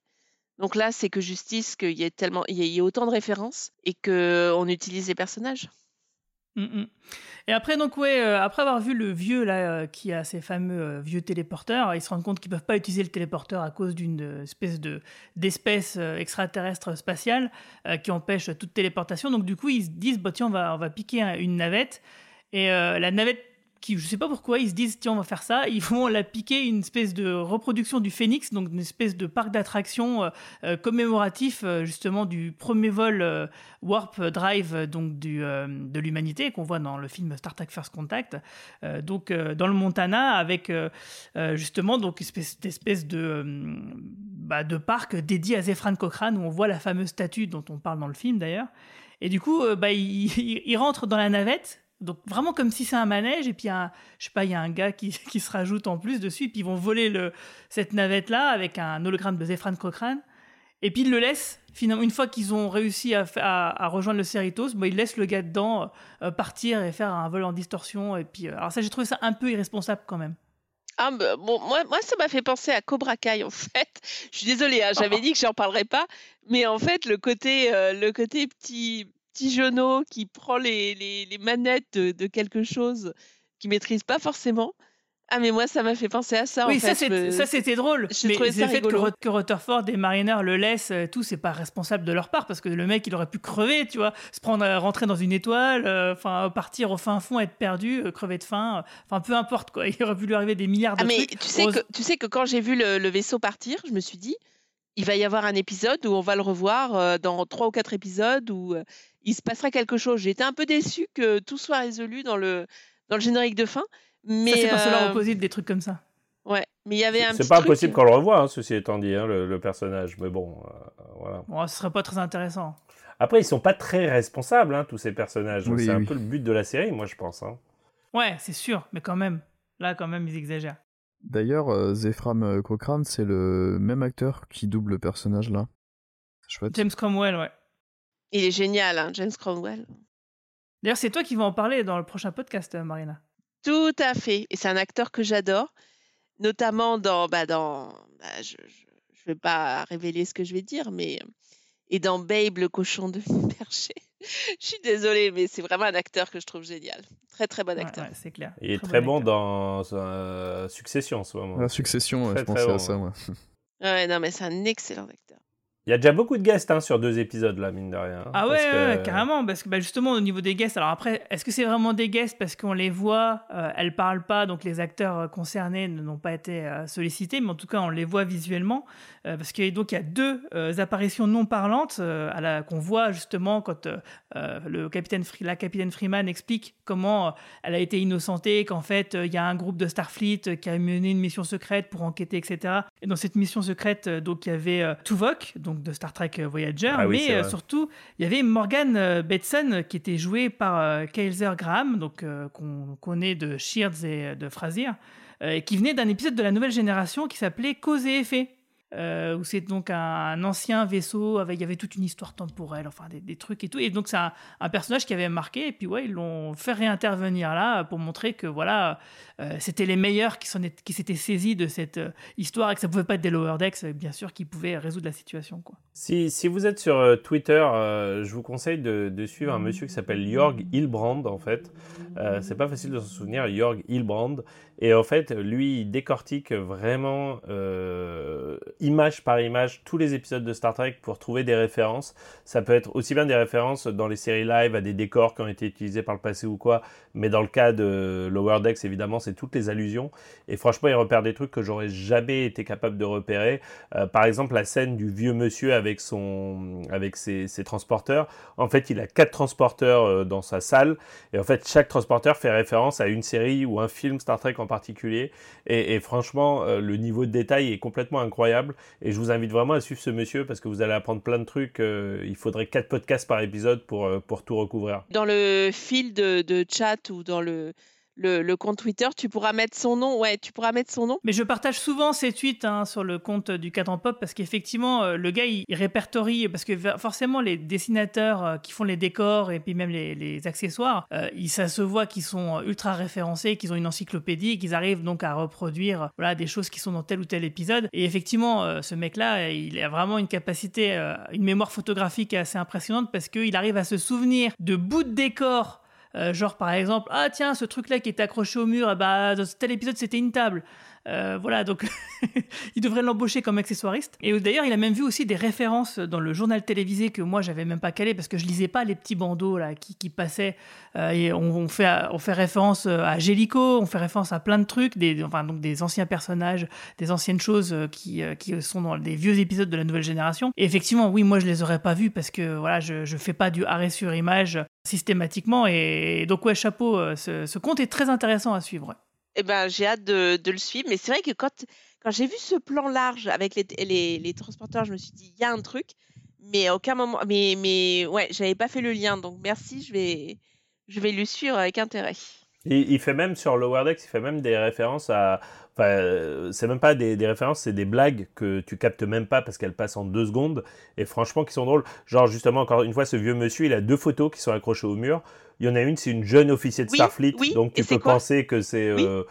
Donc là, c'est que justice qu'il il y ait autant de références et qu'on utilise les personnages. Mm, mm. Et après, donc, ouais, euh, après avoir vu le vieux là, euh, qui a ces fameux euh, vieux téléporteurs, ils se rendent compte qu'ils peuvent pas utiliser le téléporteur à cause d'une espèce de d'espèce extraterrestre spatiale qui empêche toute téléportation. Donc, du coup, ils se disent, bah, tiens, on va, on va piquer une navette. Et la navette qui, je sais pas pourquoi, ils se disent tiens, on va faire ça. Ils vont la piquer une espèce de reproduction du Phoenix, donc une espèce de parc d'attractions euh, euh, commémoratif euh, justement du premier vol Warp Drive donc de l'humanité qu'on voit dans le film Star Trek First Contact. donc dans le Montana avec justement donc espèce, espèce de, bah, de parc dédié à Zefran Cochrane où on voit la fameuse statue dont on parle dans le film d'ailleurs. Et du coup, bah, il, il rentre dans la navette donc vraiment comme si c'est un manège et puis un, je sais pas, il y a un gars qui, qui, se rajoute en plus dessus et puis ils vont voler le, cette navette là avec un hologramme de Zefran Cochrane et puis ils le laissent finalement une fois qu'ils ont réussi à, à, rejoindre le Cerritos, bon, ils laissent le gars dedans euh, partir et faire un vol en distorsion et puis euh, alors ça j'ai trouvé ça un peu irresponsable quand même. Ah, bah, bon, moi, moi, ça m'a fait penser à Cobra Kai, en fait. Je suis désolée, hein, j'avais dit que j'en parlerais pas, mais en fait, le côté, euh, le côté petit, petit genou qui prend les, les, manettes de, quelque chose qu'il maîtrise pas forcément. Ah mais moi ça m'a fait penser à ça. Oui, ça, ça c'était drôle. mais le fait que, Rutherford et Mariner le laissent, euh, tout c'est pas responsable de leur part parce que le mec il aurait pu crever, tu vois, se prendre rentrer dans une étoile, euh, enfin partir au fin fond, être perdu, euh, crever de faim, enfin peu importe quoi. Il aurait pu lui arriver des milliards de ah, mais Tu sais que tu sais que quand j'ai vu le, le, vaisseau partir, je me suis dit il va y avoir un épisode où on va le revoir dans trois ou quatre épisodes où il se passera quelque chose. J'étais un peu déçue que tout soit résolu dans le, dans le générique de fin. Mais, c'est parce euh... opposite des trucs comme ça. Ouais, mais il y avait un C'est pas impossible qu'on le revoie, hein, ceci étant dit, hein, le, personnage. Mais bon, euh, voilà. Bon, ce serait pas très intéressant. Après, ils sont pas très responsables, hein, tous ces personnages. c'est un peu le but de la série, moi, je pense. Hein. Ouais, c'est sûr, mais quand même. Là, quand même, ils exagèrent. D'ailleurs, euh, Zephram Cochrane, c'est le même acteur qui double le personnage là. Chouette. James Cromwell, ouais. Il est génial, hein, James Cromwell. D'ailleurs, c'est toi qui vas en parler dans le prochain podcast, euh, Marina. Tout à fait. Et c'est un acteur que j'adore, notamment dans. Bah, dans bah, je ne vais pas révéler ce que je vais dire, mais. Et dans Babe, le cochon de berger. je suis désolée, mais c'est vraiment un acteur que je trouve génial. Très, très bon acteur. c'est clair. Il est très, bon, dans Succession en ce moment. Succession, je pensais à ça, moi. Ouais, non, mais c'est un excellent acteur. Il y a déjà beaucoup de guests hein, sur deux épisodes là, mine de rien. hein, Ah ouais, parce que- ouais, carrément, parce que bah, justement au niveau des guests, alors après, est-ce que c'est vraiment des guests parce qu'on les voit, euh, elles parlent pas, donc les acteurs euh, concernés n'ont pas été euh, sollicités, mais en tout cas on les voit visuellement, euh, parce qu'il y a deux euh, apparitions non parlantes à la qu'on voit justement quand le capitaine la capitaine Freeman explique comment elle a été innocentée, qu'en fait il y a un groupe de Starfleet qui a mené une mission secrète pour enquêter, etc. Et dans cette mission secrète, donc il y avait Tuvok, donc de Star Trek euh, Voyager, Ah oui, mais euh, surtout il y avait Morgan euh, Betson qui était joué par Kaiser Graham, donc qu'on connaît de Shears et de Frasier, et qui venait d'un épisode de la nouvelle génération qui s'appelait Cause et effet. Euh, où c'est donc un, ancien vaisseau avec il y avait toute une histoire temporelle enfin des, trucs et tout et donc c'est un, personnage qui avait marqué et puis ouais ils l'ont fait réintervenir là pour montrer que voilà euh, c'était les meilleurs qui s'étaient saisis de cette euh, histoire et que ça pouvait pas être des lower decks euh, bien sûr qui pouvaient résoudre la situation quoi Si, si vous êtes sur Twitter, je vous conseille de, suivre un monsieur qui s'appelle Jorg Hilbrand, en fait. C'est pas facile de s'en souvenir, Jorg Hilbrand. Et en fait, lui, il décortique vraiment, euh, image par image, tous les épisodes de Star Trek pour trouver des références. Ça peut être aussi bien des références dans les séries live à des décors qui ont été utilisés par le passé ou quoi, mais dans le cas de Lower Decks, évidemment, c'est toutes les allusions. Et franchement, il repère des trucs que j'aurais jamais été capable de repérer. Euh, par exemple, la scène du vieux monsieur avec son, avec ses, transporteurs. En fait, il a quatre transporteurs euh, dans sa salle, et en fait, chaque transporteur fait référence à une série ou un film Star Trek en particulier. Et, franchement, euh, le niveau de détail est complètement incroyable. Et je vous invite vraiment à suivre ce monsieur parce que vous allez apprendre plein de trucs. euh, il faudrait quatre podcasts par épisode pour euh, pour tout recouvrir. Dans le fil de chat ou dans le, le, compte Twitter, tu pourras mettre son nom. Ouais, tu pourras mettre son nom. Mais je partage souvent ces tweets hein, sur le compte du Cadran Pop parce qu'effectivement, euh, le gars, il, répertorie, parce que forcément, les dessinateurs euh, qui font les décors et puis même les, accessoires, euh, ça se voit qu'ils sont ultra référencés, qu'ils ont une encyclopédie, qu'ils arrivent donc à reproduire voilà, des choses qui sont dans tel ou tel épisode. Et effectivement, ce mec-là, il a vraiment une capacité, une mémoire photographique assez impressionnante parce qu'il arrive à se souvenir de bouts de décors euh, genre par exemple, ah tiens, ce truc-là qui était accroché au mur, eh bah, dans tel épisode c'était une table. Euh, voilà, donc il devrait l'embaucher comme accessoiriste. Et d'ailleurs, il a même vu aussi des références dans le journal télévisé que moi j'avais même pas calé parce que je lisais pas les petits bandeaux là qui, qui passaient. Euh, et on, on fait, on fait référence euh, à Gélico, on fait référence à plein de trucs, des, enfin donc des anciens personnages, des anciennes choses euh, qui, euh, qui sont dans des vieux épisodes de la nouvelle génération. Et effectivement, oui, moi je les aurais pas vus parce que voilà, je, je fais pas du arrêt sur image systématiquement. Et donc ouais, chapeau, euh, ce, compte est très intéressant à suivre. Eh ben, j'ai hâte de, de le suivre. Mais c'est vrai que quand, quand j'ai vu ce plan large avec les, les, les transporteurs, je me suis dit, il y a un truc. Mais à aucun moment. Mais, mais ouais, j'avais pas fait le lien. Donc merci, je vais, je vais le suivre avec intérêt. Il, il fait même sur Lower Decks, il fait même des références à. Enfin, euh, c'est même pas des, des références, c'est des blagues que tu captes même pas parce qu'elles passent en deux secondes et franchement qui sont drôles. Genre, justement, encore une fois, ce vieux monsieur, il a deux photos qui sont accrochées au mur. Il y en a une, c'est une jeune officier de Oui, Starfleet, oui, donc tu peux penser que c'est. Oui. euh,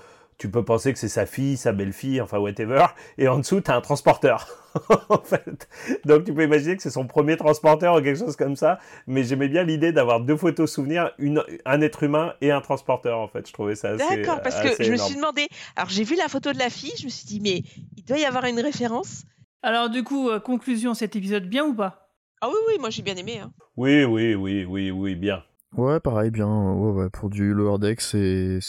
tu peux penser que c'est sa fille, sa belle-fille, enfin whatever. Et en dessous, t'as un transporteur. en fait. Donc tu peux imaginer que c'est son premier transporteur ou quelque chose comme ça. Mais j'aimais bien l'idée d'avoir deux photos souvenirs, une, un être humain et un transporteur en fait. Je trouvais ça assez. D'accord, parce que je me suis demandé. Alors j'ai vu la photo de la fille, je me suis dit, mais il doit y avoir une référence. Alors du coup, euh, conclusion, cet épisode bien ou pas? Ah oui, oui, moi j'ai bien aimé. Hein. Oui, oui, oui, oui, oui, bien. Ouais, pareil, bien. Ouais, ouais, pour du lower deck, c'est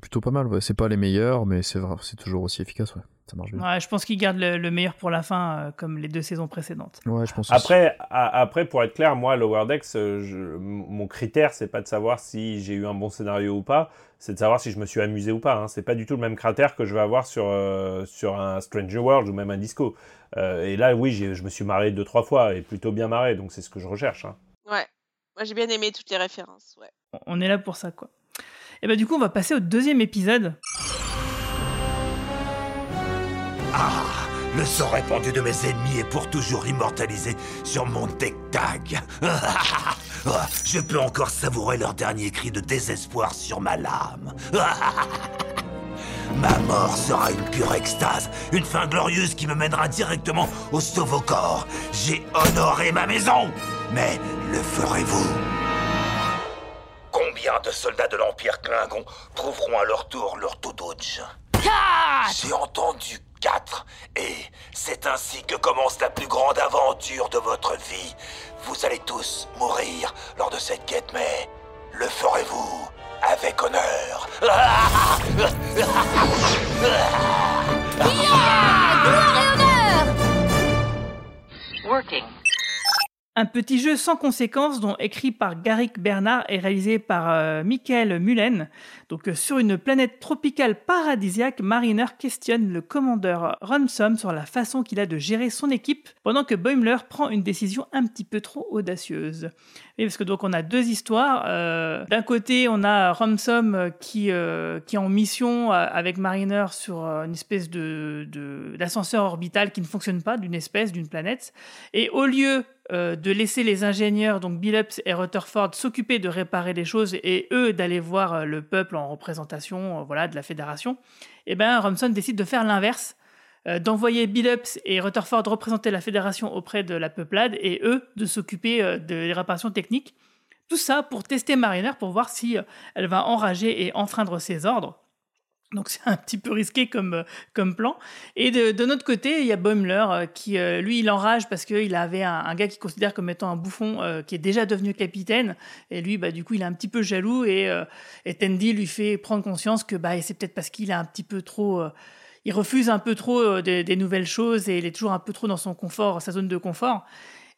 plutôt pas mal. Ouais. C'est pas les meilleurs, mais c'est vrai, c'est toujours aussi efficace. Ouais. Ça marche bien. Ouais, je pense qu'il garde le, le meilleur pour la fin, euh, comme les deux saisons précédentes. Ouais, je pense aussi. Après, a- après, pour être clair, moi, Lower Decks, euh, je- mon critère, c'est pas de savoir si j'ai eu un bon scénario ou pas, c'est de savoir si je me suis amusé ou pas. Hein. C'est pas du tout le même critère que je vais avoir sur, euh, sur un Stranger World ou même un Disco. Euh, et là, oui, je me suis marré deux, trois fois et plutôt bien marré, donc c'est ce que je recherche. hein. Ouais, moi j'ai bien aimé toutes les références. Ouais. On est là pour ça, quoi. Et bah du coup, on va passer au deuxième épisode. Ah, le sang répandu de mes ennemis est pour toujours immortalisé sur mon deck tag. Ah, Je peux encore savourer leur dernier cri de désespoir sur ma lame. Ma mort sera une pure extase, une fin glorieuse qui me mènera directement au Sauvocor. J'ai honoré ma maison, mais le ferez-vous? Combien de soldats de l'Empire Klingon trouveront à leur tour leur Todouj J'ai entendu 4. Et c'est ainsi que commence la plus grande aventure de votre vie. Vous allez tous mourir lors de cette quête, mais le ferez-vous? Avec honneur Working. Un petit jeu sans conséquences, dont écrit par Garrick Bernard et réalisé par euh, Michael Mullen. Donc, euh, sur une planète tropicale paradisiaque, Mariner questionne le commandeur Ransom sur la façon qu'il a de gérer son équipe, pendant que Boimler prend une décision un petit peu trop audacieuse. Et parce que donc on a deux histoires. Euh, D'un côté, on a Ransom qui euh, qui est en mission avec Mariner sur une espèce de d'ascenseur orbital qui ne fonctionne pas, d'une espèce, d'une planète. Et au lieu de laisser les ingénieurs, donc Billups et Rutherford, s'occuper de réparer les choses et eux d'aller voir le peuple en représentation euh, voilà, de la fédération, eh ben, Ramson décide de faire l'inverse, euh, d'envoyer Billups et Rutherford représenter la fédération auprès de la peuplade et eux de s'occuper euh, des réparations techniques. Tout ça pour tester Mariner pour voir si elle va enrager et enfreindre ses ordres. Donc c'est un petit peu risqué comme, euh, comme plan. Et de, de notre côté, il y a Boimler euh, qui, euh, lui, il enrage parce qu'il avait un, gars qu'il considère comme étant un bouffon qui est déjà devenu capitaine. Et lui, bah, du coup, il est un petit peu jaloux et, euh, et Tandy lui fait prendre conscience que bah, c'est peut-être parce qu'il est un petit peu trop... il refuse un peu trop des, des nouvelles choses et il est toujours un peu trop dans son confort, sa zone de confort.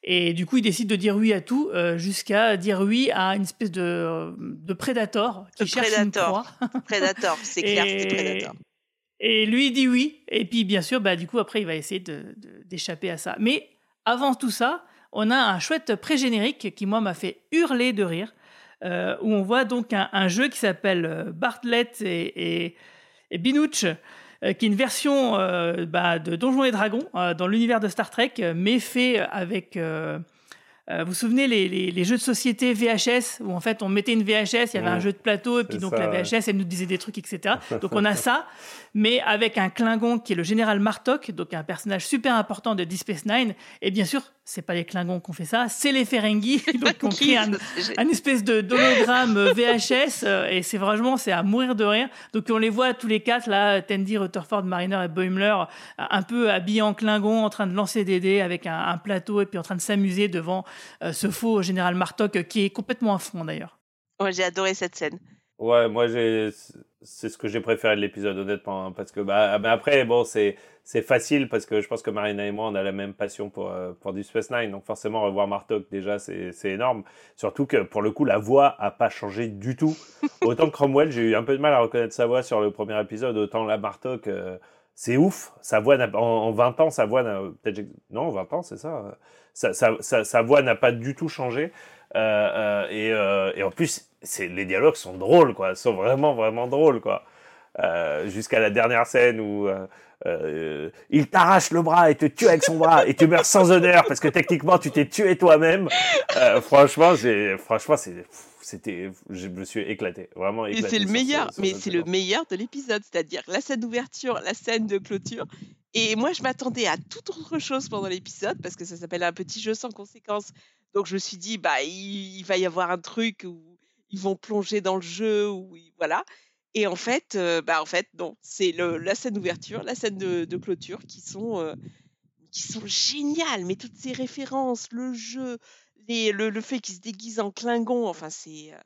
Et du coup, il décide de dire oui à tout, euh, jusqu'à dire oui à une espèce de, de prédator qui cherche une Predator. proie. Predator, c'est clair, c'est Predator. Et lui il dit oui. Et puis bien sûr, bah, du coup, après, il va essayer de- de- d'échapper à ça. Mais avant tout ça, on a un chouette pré-générique qui, moi, m'a fait hurler de rire, euh, où on voit donc un, un jeu qui s'appelle euh, Bartlett et, et, et Binouch, euh, qui est une version euh, bah, de Donjons et Dragons euh, dans l'univers de Star Trek, euh, mais fait avec... euh, euh, vous vous souvenez les, les- les jeux de société VHS où en fait on mettait une VHS, il y avait un jeu de plateau et puis donc ça, la ouais. VHS elle nous disait des trucs etc. Donc on a ça, mais avec un Klingon qui est le général Martok, donc un personnage super important de Deep Space Nine. Et bien sûr, c'est pas les Klingons qui ont fait ça, c'est les Ferengi donc qui ont créé un, un espèce de d'hologramme euh, VHS euh, et c'est vraiment c'est à mourir de rire. Donc on les voit tous les quatre là, Tandy, Rutherford, Mariner et Boimler, euh, un peu habillés en Klingon, en train de lancer des dés avec un, un plateau et puis en train de s'amuser devant euh, ce faux général Martok qui est complètement à fond d'ailleurs. Ouais, j'ai adoré cette scène. Ouais, moi j'ai c'est ce que j'ai préféré de l'épisode honnêtement hein, parce que bah mais après bon c'est c'est facile parce que je pense que Marina et moi on a la même passion pour euh, pour Deep Space Nine. Donc forcément revoir Martok déjà c'est énorme. Surtout que pour le coup la voix a pas changé du tout. Autant que Cromwell j'ai eu un peu de mal à reconnaître sa voix sur le premier épisode. Autant la Martok euh, c'est ouf. Sa voix n'a- en, en 20 ans sa voix n'a peut-être non 20 ans c'est ça. Sa, sa, sa, sa voix n'a pas du tout changé. Euh, euh, et, et en plus les dialogues sont drôles quoi. Ils sont vraiment vraiment drôles quoi. Euh, jusqu'à la dernière scène où euh, il t'arrache le bras et te tue avec son bras et tu meurs sans honneur parce que techniquement tu t'es tué toi-même Euh, franchement j'ai franchement c'est c'était je me suis éclaté vraiment Et c'est le ce- meilleur, mais c'est le meilleur de l'épisode, c'est-à-dire la scène d'ouverture, la scène de clôture. Et moi, je m'attendais à toute autre chose pendant l'épisode parce que ça s'appelle un petit jeu sans conséquences. Donc je me suis dit, bah, il, il va y avoir un truc où ils vont plonger dans le jeu, ils- voilà. Et en fait, euh, bah, en fait, non, c'est la scène d'ouverture, la scène de, de clôture qui sont, euh, qui sont géniales. Mais toutes ces références, le jeu, les, le, le fait qu'ils se déguisent en Klingon, enfin, c'est. euh,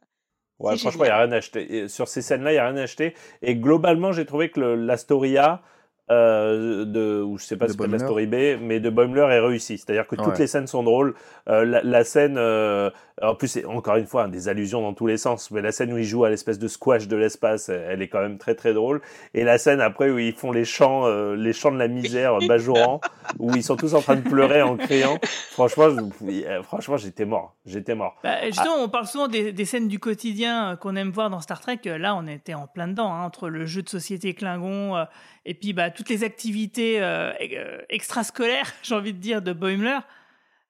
Ouais, franchement, il n'y a rien à acheter. Et sur ces scènes-là, il n'y a rien à acheter. Et globalement, j'ai trouvé que l'Astoria, euh, de, ou je sais pas De si c'est de la story B, mais de Boimler est réussi. C'est-à-dire que toutes Ouais. les scènes sont drôles. Euh, la, la scène, euh, en plus, c'est encore une fois hein, des allusions dans tous les sens, mais la scène où ils jouent à l'espèce de squash de l'espace, elle elle est quand même très très drôle. Et la scène après où ils font les chants, euh, les chants de la misère, bajourant, où ils sont tous en train de pleurer en criant. Franchement, je- franchement, j'étais mort. J'étais mort. Bah, justement, on parle souvent des, des scènes du quotidien qu'on aime voir dans Star Trek. Là, on était en plein dedans, hein, entre le jeu de société Klingon euh, et puis bah, toutes les activités euh, euh, extrascolaires, j'ai envie de dire, de Boimler,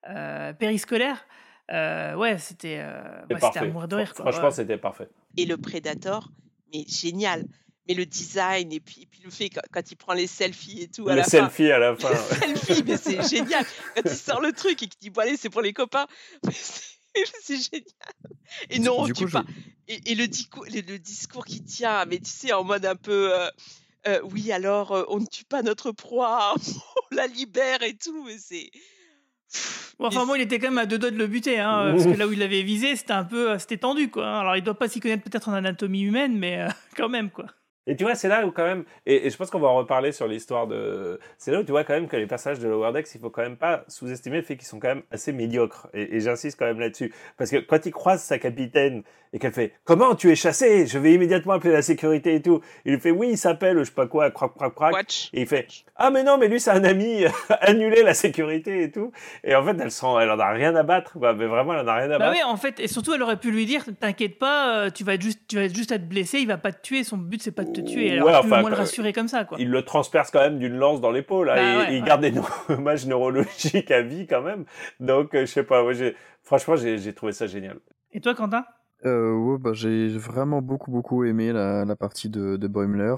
euh, périscolaires. Euh, ouais, c'était euh, ouais, c'était à mourir de rire. quoi. Franchement, Ouais. c'était parfait. et le Predator, mais génial. Mais le design et puis, et puis le fait quand, quand il prend les selfies et tout à Le la fin. selfie à la fin. Le selfie, mais c'est génial. Quand il sort le truc et qu'il dit bon allez c'est pour les copains, c'est génial. Et non, Du tu coup, je- pas. Et, et le, discours, le, le discours qui tient, mais tu sais en mode un peu. euh, euh, oui, alors euh, on ne tue pas notre proie, on la libère et tout. Mais c'est. Bon, enfin, moi, il était quand même à deux doigts de le buter, hein, parce que là où il l'avait visé, c'était un peu, euh, c'était tendu, quoi. Alors, il doit pas s'y connaître peut-être en anatomie humaine, mais euh, quand même, quoi. Et tu vois, c'est là où quand même, et, et je pense qu'on va en reparler sur l'histoire de. C'est là où tu vois quand même que les personnages de Lower Decks, il faut quand même pas sous-estimer le fait qu'ils sont quand même assez médiocres. Et, et j'insiste quand même là-dessus. Parce que quand il croise sa capitaine et qu'elle fait Comment tu es chassé? Je vais immédiatement appeler la sécurité et tout. Il lui fait Oui, il s'appelle, je sais pas quoi, croc, croc, croc. Watch. Et il fait Ah, mais non, mais lui, c'est un ami, annuler la sécurité et tout. Et en fait, elle, sent, elle en a rien à battre, quoi. Mais vraiment, elle en a rien à Bah battre. oui, en fait, et surtout, elle aurait pu lui dire T'inquiète pas, euh, tu vas, juste, tu vas être juste être blessé, il va pas te tuer, son but, c'est pas de te tuer. Elle Ouais, enfin, moins le quand- rassurer comme ça, quoi. il le transperce quand même d'une lance dans l'épaule. hein, Bah et, ouais, et il ouais. garde des dommages neurologiques à vie quand même. Donc, euh, je sais pas, moi, franchement, j'ai trouvé ça génial. Et toi, Quentin? Euh, ouais, bah, j'ai vraiment beaucoup beaucoup aimé la, la partie de, de Boimler,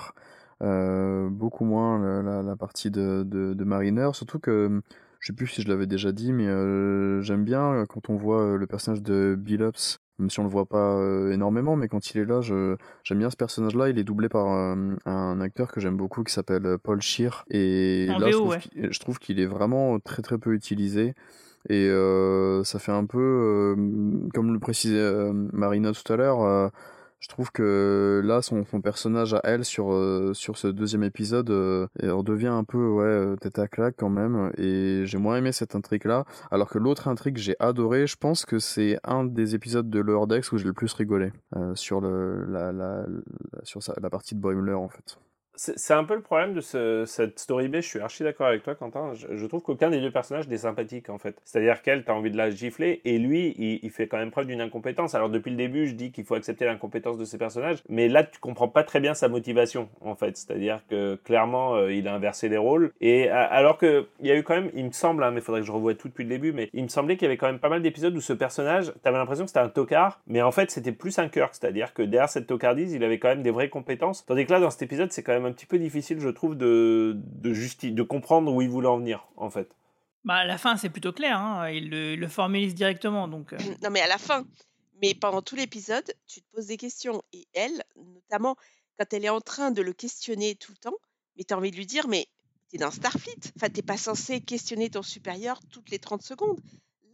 euh, beaucoup moins la, la, la partie de, de, de Mariner, surtout que je sais plus si je l'avais déjà dit, mais euh, j'aime bien euh, quand on voit euh, le personnage de Billups, même si on le voit pas euh, énormément, mais quand il est là, je, j'aime bien ce personnage-là. Il est doublé par euh, un acteur que j'aime beaucoup qui s'appelle euh, Paul Scheer, et En là je trouve ouais. qu'il- je trouve qu'il est vraiment très très peu utilisé. Et euh, ça fait un peu, comme le précisait Marina tout à l'heure, je trouve que là, son, son personnage à elle sur, euh, sur ce deuxième épisode euh, redevient un peu ouais, euh, tête à claque quand même. Et j'ai moins aimé cette intrigue-là. Alors que l'autre intrigue, j'ai adoré. Je pense que c'est un des épisodes de Lower Decks où j'ai le plus rigolé euh, sur, le, la, la, sur la partie de Boimler en fait. C'est un peu le problème de ce- cette story B. Je suis archi d'accord avec toi, Quentin. Je, trouve qu'aucun des deux personnages n'est sympathique, en fait. C'est-à-dire qu'elle, t'as envie de la gifler, et lui, il, fait quand même preuve d'une incompétence. Alors, depuis le début, je dis qu'il faut accepter l'incompétence de ces personnages, mais là, tu comprends pas très bien sa motivation, en fait. C'est-à-dire que, clairement, euh, il a inversé les rôles. Et alors que, il y a eu quand même, il me semble, hein, mais faudrait que je revoie tout depuis le début, mais il me semblait qu'il y avait quand même pas mal d'épisodes où ce personnage, t'avais l'impression que c'était un tocard, mais en fait, c'était plus un Kirk. C'est-à-dire que derrière cette tocardise, il avait quand même des vraies compétences. Tandis que là, dans cet épisode, c'est quand même un petit peu difficile, je trouve, de, de, justi- de comprendre où il voulait en venir, en fait. Bah, à la fin, c'est plutôt clair, hein. il, le, il le formalise directement, donc. euh, Non, mais à la fin. Mais pendant tout l'épisode, tu te poses des questions. Et elle, notamment quand elle est en train de le questionner tout le temps, mais tu as envie de lui dire, mais t'es dans Starfleet. Enfin, t'es pas censé questionner ton supérieur toutes les 30 secondes.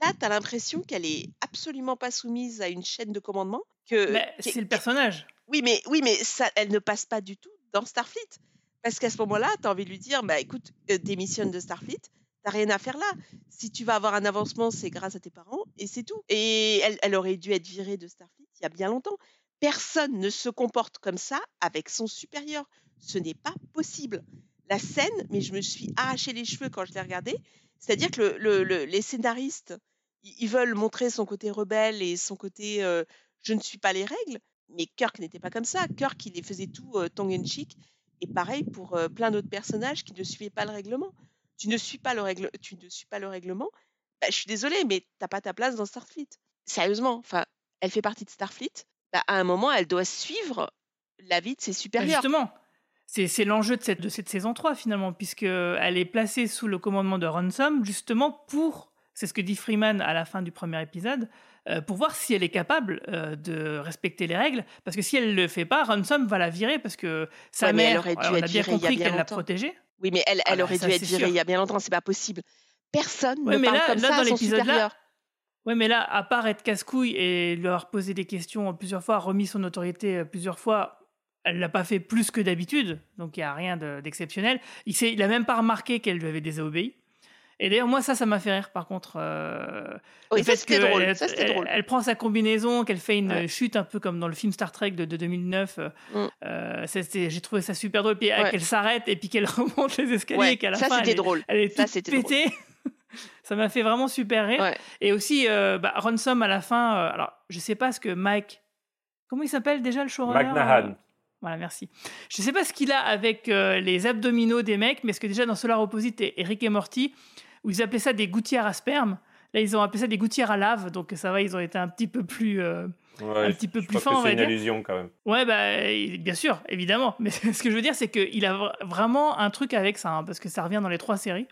Là, tu as l'impression qu'elle est absolument pas soumise à une chaîne de commandement. Que, c'est le personnage. Oui, mais, oui, mais ça, elle ne passe pas du tout dans Starfleet. Parce qu'à ce moment-là, tu as envie de lui dire, bah écoute, euh, démissionne de Starfleet, t'as rien à faire là. Si tu vas avoir un avancement, c'est grâce à tes parents, et c'est tout. Et elle, aurait dû être virée de Starfleet il y a bien longtemps. Personne ne se comporte comme ça avec son supérieur. Ce n'est pas possible. La scène, mais je me suis arraché les cheveux quand je l'ai regardée. C'est-à-dire que le- le- le- les scénaristes, ils veulent montrer son côté rebelle et son côté euh, je ne suis pas les règles, mais Kirk n'était pas comme ça. Kirk, il les faisait tout euh, tongue in cheek. Et pareil pour euh, plein d'autres personnages qui ne suivaient pas le règlement. Tu ne suis pas le, règle... tu ne suis pas le règlement. Bah, je suis désolée, mais t'as pas ta place dans Starfleet. Sérieusement, enfin, elle fait partie de Starfleet. Bah, à un moment, elle doit suivre l'avis de ses Bah, supérieurs. justement, c'est c'est l'enjeu de cette, de cette saison 3 finalement, puisqu'elle est placée sous le commandement de Ransom, justement pour, c'est ce que dit Freeman à la fin du premier épisode, euh, pour voir si elle est capable euh, de respecter les règles, parce que si elle ne le fait pas, Ransom va la virer, parce que sa Ouais, mais elle mère, aurait dû on a être bien virée il y a compris bien qu'elle l'a longtemps. protégée. Oui, mais elle, Ah elle bah, aurait ça, dû être virée sûr. il y a bien longtemps, c'est pas possible. Personne Ouais, ne mais parle là, comme là, ça dans à son supérieur. Ouais, mais là, à part être casse-couille et leur poser des questions plusieurs fois, remis son autorité euh, plusieurs fois, elle l'a pas fait plus que d'habitude, donc il y a rien de- d'exceptionnel. Il, s'est- il a même pas remarqué qu'elle lui avait désobéi. Et d'ailleurs, moi, ça, ça m'a fait rire, par contre. euh, Oui, le ça, fait que drôle, Elle, ça, c'était elle- drôle. elle prend sa combinaison, qu'elle fait une Ouais. chute un peu comme dans le film Star Trek de, de 2009. euh, Mm. euh, J'ai trouvé ça super drôle. Puis Ouais. qu'elle s'arrête et puis qu'elle remonte les escaliers Ouais, et qu'à la ça, fin, c'était elle drôle. elle est Ça, toute drôle. pétée. ça m'a fait vraiment super rire. Ouais. Et aussi, euh, bah, Ransom à la fin, euh, alors je sais pas ce que Mike. Comment il s'appelle déjà le showrunner? McNahan. Voilà, merci. Je sais pas ce qu'il a avec euh, les abdominaux des mecs, mais est-ce que déjà dans Solar Opposite et Eric et Morty, où ils appelaient ça des gouttières à sperme, là ils ont appelé ça des gouttières à lave, donc ça va, ils ont été un petit peu plus. euh, Ouais, un petit peu je plus pense fin, que on va c'est une dire. allusion quand même. Ouais, bah, bien sûr, évidemment. Mais ce que je veux dire, c'est qu'il a vra- vraiment un truc avec ça, hein, parce que ça revient dans les trois séries.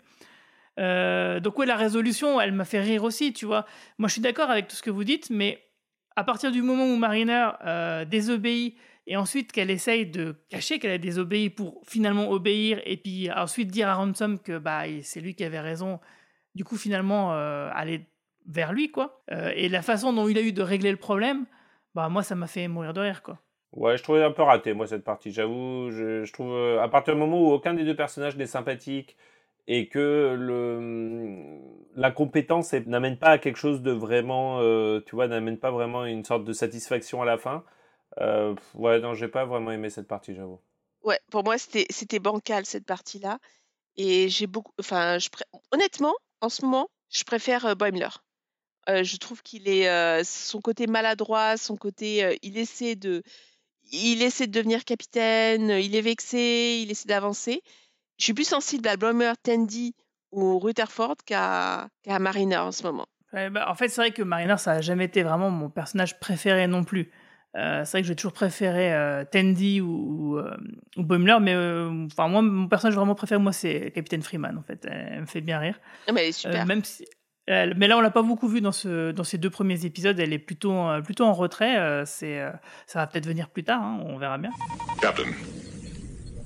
Euh, donc, ouais, la résolution, elle m'a fait rire aussi, tu vois. Moi, je suis d'accord avec tout ce que vous dites, mais à partir du moment où Mariner euh, désobéit et ensuite qu'elle essaye de cacher qu'elle a désobéi pour finalement obéir, et puis ensuite dire à Ransom que bah, c'est lui qui avait raison, du coup finalement euh, aller vers lui, quoi. Euh, et la façon dont il a eu de régler le problème, bah moi ça m'a fait mourir de rire, quoi. Ouais, je trouvais un peu raté, moi, cette partie. J'avoue, je, trouve, euh, à partir du moment où aucun des deux personnages n'est sympathique et que le, la compétence est- n'amène pas à quelque chose de vraiment, tu vois, n'amène pas vraiment une sorte de satisfaction à la fin. Euh, ouais, non, j'ai pas vraiment aimé cette partie, j'avoue. Ouais, pour moi, c'était c'était bancal cette partie-là. Et j'ai beaucoup. Enfin, je pré- honnêtement, en ce moment, je préfère euh, Boimler. Euh, je trouve qu'il est euh, son côté maladroit, son côté, euh, il essaie de, il essaie de devenir capitaine, il est vexé, il essaie d'avancer. Je suis plus sensible à Boimler, Tandy ou Rutherford qu'à qu'à Mariner en ce moment. Ouais, bah, en fait, c'est vrai que Mariner, ça a jamais été vraiment mon personnage préféré non plus. Euh, c'est vrai que j'ai toujours préféré euh, Tandy ou, ou, euh, ou Boimler, mais euh, enfin moi, mon personnage vraiment préféré, moi, c'est Capitaine Freeman. En fait, elle, elle me fait bien rire. Non, mais elle est super. Euh, même si, elle- mais là, on l'a pas beaucoup vu dans ce dans ces deux premiers épisodes. Elle est plutôt euh, plutôt en retrait. euh, c'est euh, ça va peut-être venir plus tard. hein, on verra bien. Captain,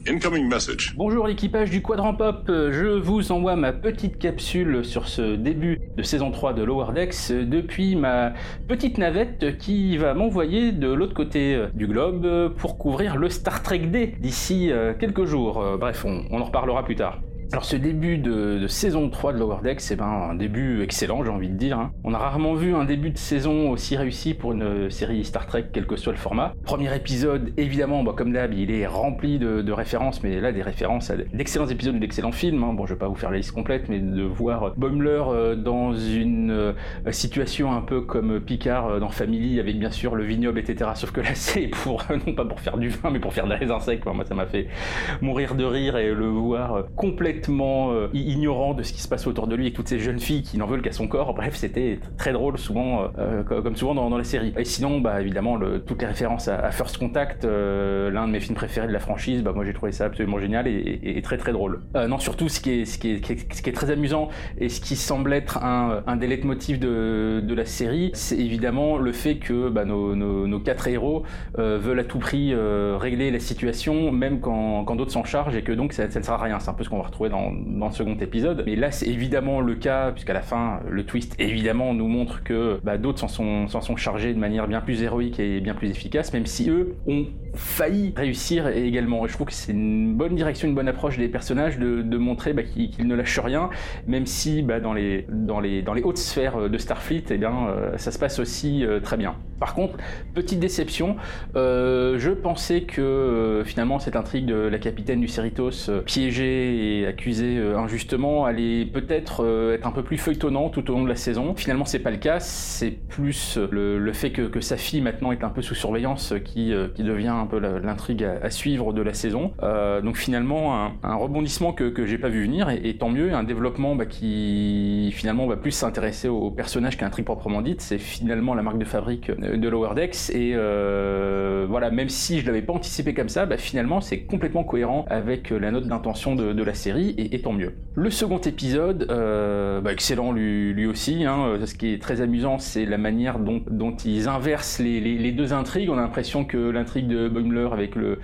incoming message. Bonjour l'équipage du Quadrant Pop, je vous envoie ma petite capsule sur ce début de saison 3 de Lower Decks depuis ma petite navette qui va m'envoyer de l'autre côté euh, du globe pour couvrir le Star Trek D d'ici euh, quelques jours. Euh, Bref, on en reparlera plus tard. Alors ce début de, saison 3 de Lower Decks, c'est ben un début excellent, j'ai envie de dire. hein. On a rarement vu un début de saison aussi réussi pour une série Star Trek, quel que soit le format. Premier épisode, évidemment, bah, comme d'hab, il est rempli de, références, mais là des références à d'excellents épisodes ou d'excellents films. hein. Bon, je vais pas vous faire la liste complète, mais de voir Boimler euh, dans une euh, situation un peu comme Picard euh, dans Family, avec bien sûr le vignoble, etc. Sauf que là, c'est pour non pas pour faire du vin, mais pour faire des raisins secs. Moi, ça m'a fait mourir de rire et le voir euh, euh, ignorant de ce qui se passe autour de lui avec toutes ces jeunes filles qui n'en veulent qu'à son corps. Bref, c'était très drôle souvent, euh, co- comme souvent dans, la série. Et sinon, bah évidemment, toutes les références à, à First Contact, euh, l'un de mes films préférés de la franchise, bah moi j'ai trouvé ça absolument génial et, et- et très très drôle. Euh, non, surtout ce qui, est, ce, qui est, ce qui est très amusant et ce qui semble être un, des leitmotifs de, de la série, c'est évidemment le fait que bah, nos, nos- quatre héros euh, veulent à tout prix euh, régler la situation, même quand, quand d'autres s'en chargent, et que donc ça, ça ne sert à rien. C'est un peu ce qu'on va retrouver dans, le second épisode. Mais là, c'est évidemment le cas, puisqu'à la fin, le twist, évidemment, nous montre que bah, d'autres s'en sont, chargés de manière bien plus héroïque et bien plus efficace, même si eux ont failli réussir également. Je trouve que c'est une bonne direction, une bonne approche des personnages de, montrer bah, qu'ils ne lâchent rien, même si bah, dans, les, hautes sphères de Starfleet, eh euh, ça se passe aussi euh, très bien. Par contre, petite déception, euh, je pensais que finalement cette intrigue de la capitaine du Cerritos piégée et accusée euh, injustement allait peut-être euh, être un peu plus feuilletonnant tout au long de la saison. Finalement, c'est pas le cas, c'est plus euh, le, le fait que, sa fille maintenant est un peu sous surveillance qui, qui devient un peu l'intrigue à, suivre de la saison. Donc finalement, un, rebondissement que, que j'ai pas vu venir et, tant mieux, un développement bah, qui finalement va plus s'intéresser au personnage qu'à l'intrigue proprement dite. C'est finalement la marque de fabrique de Lower Decks et voilà, même si je l'avais pas anticipé comme ça, bah, finalement c'est complètement cohérent avec la note d'intention de la série et, tant mieux. Le second épisode, euh, bah, excellent lui, aussi. hein. Ce qui est très amusant, c'est la manière dont, ils inversent les, deux intrigues. On a l'impression que l'intrigue de Boimler avec le,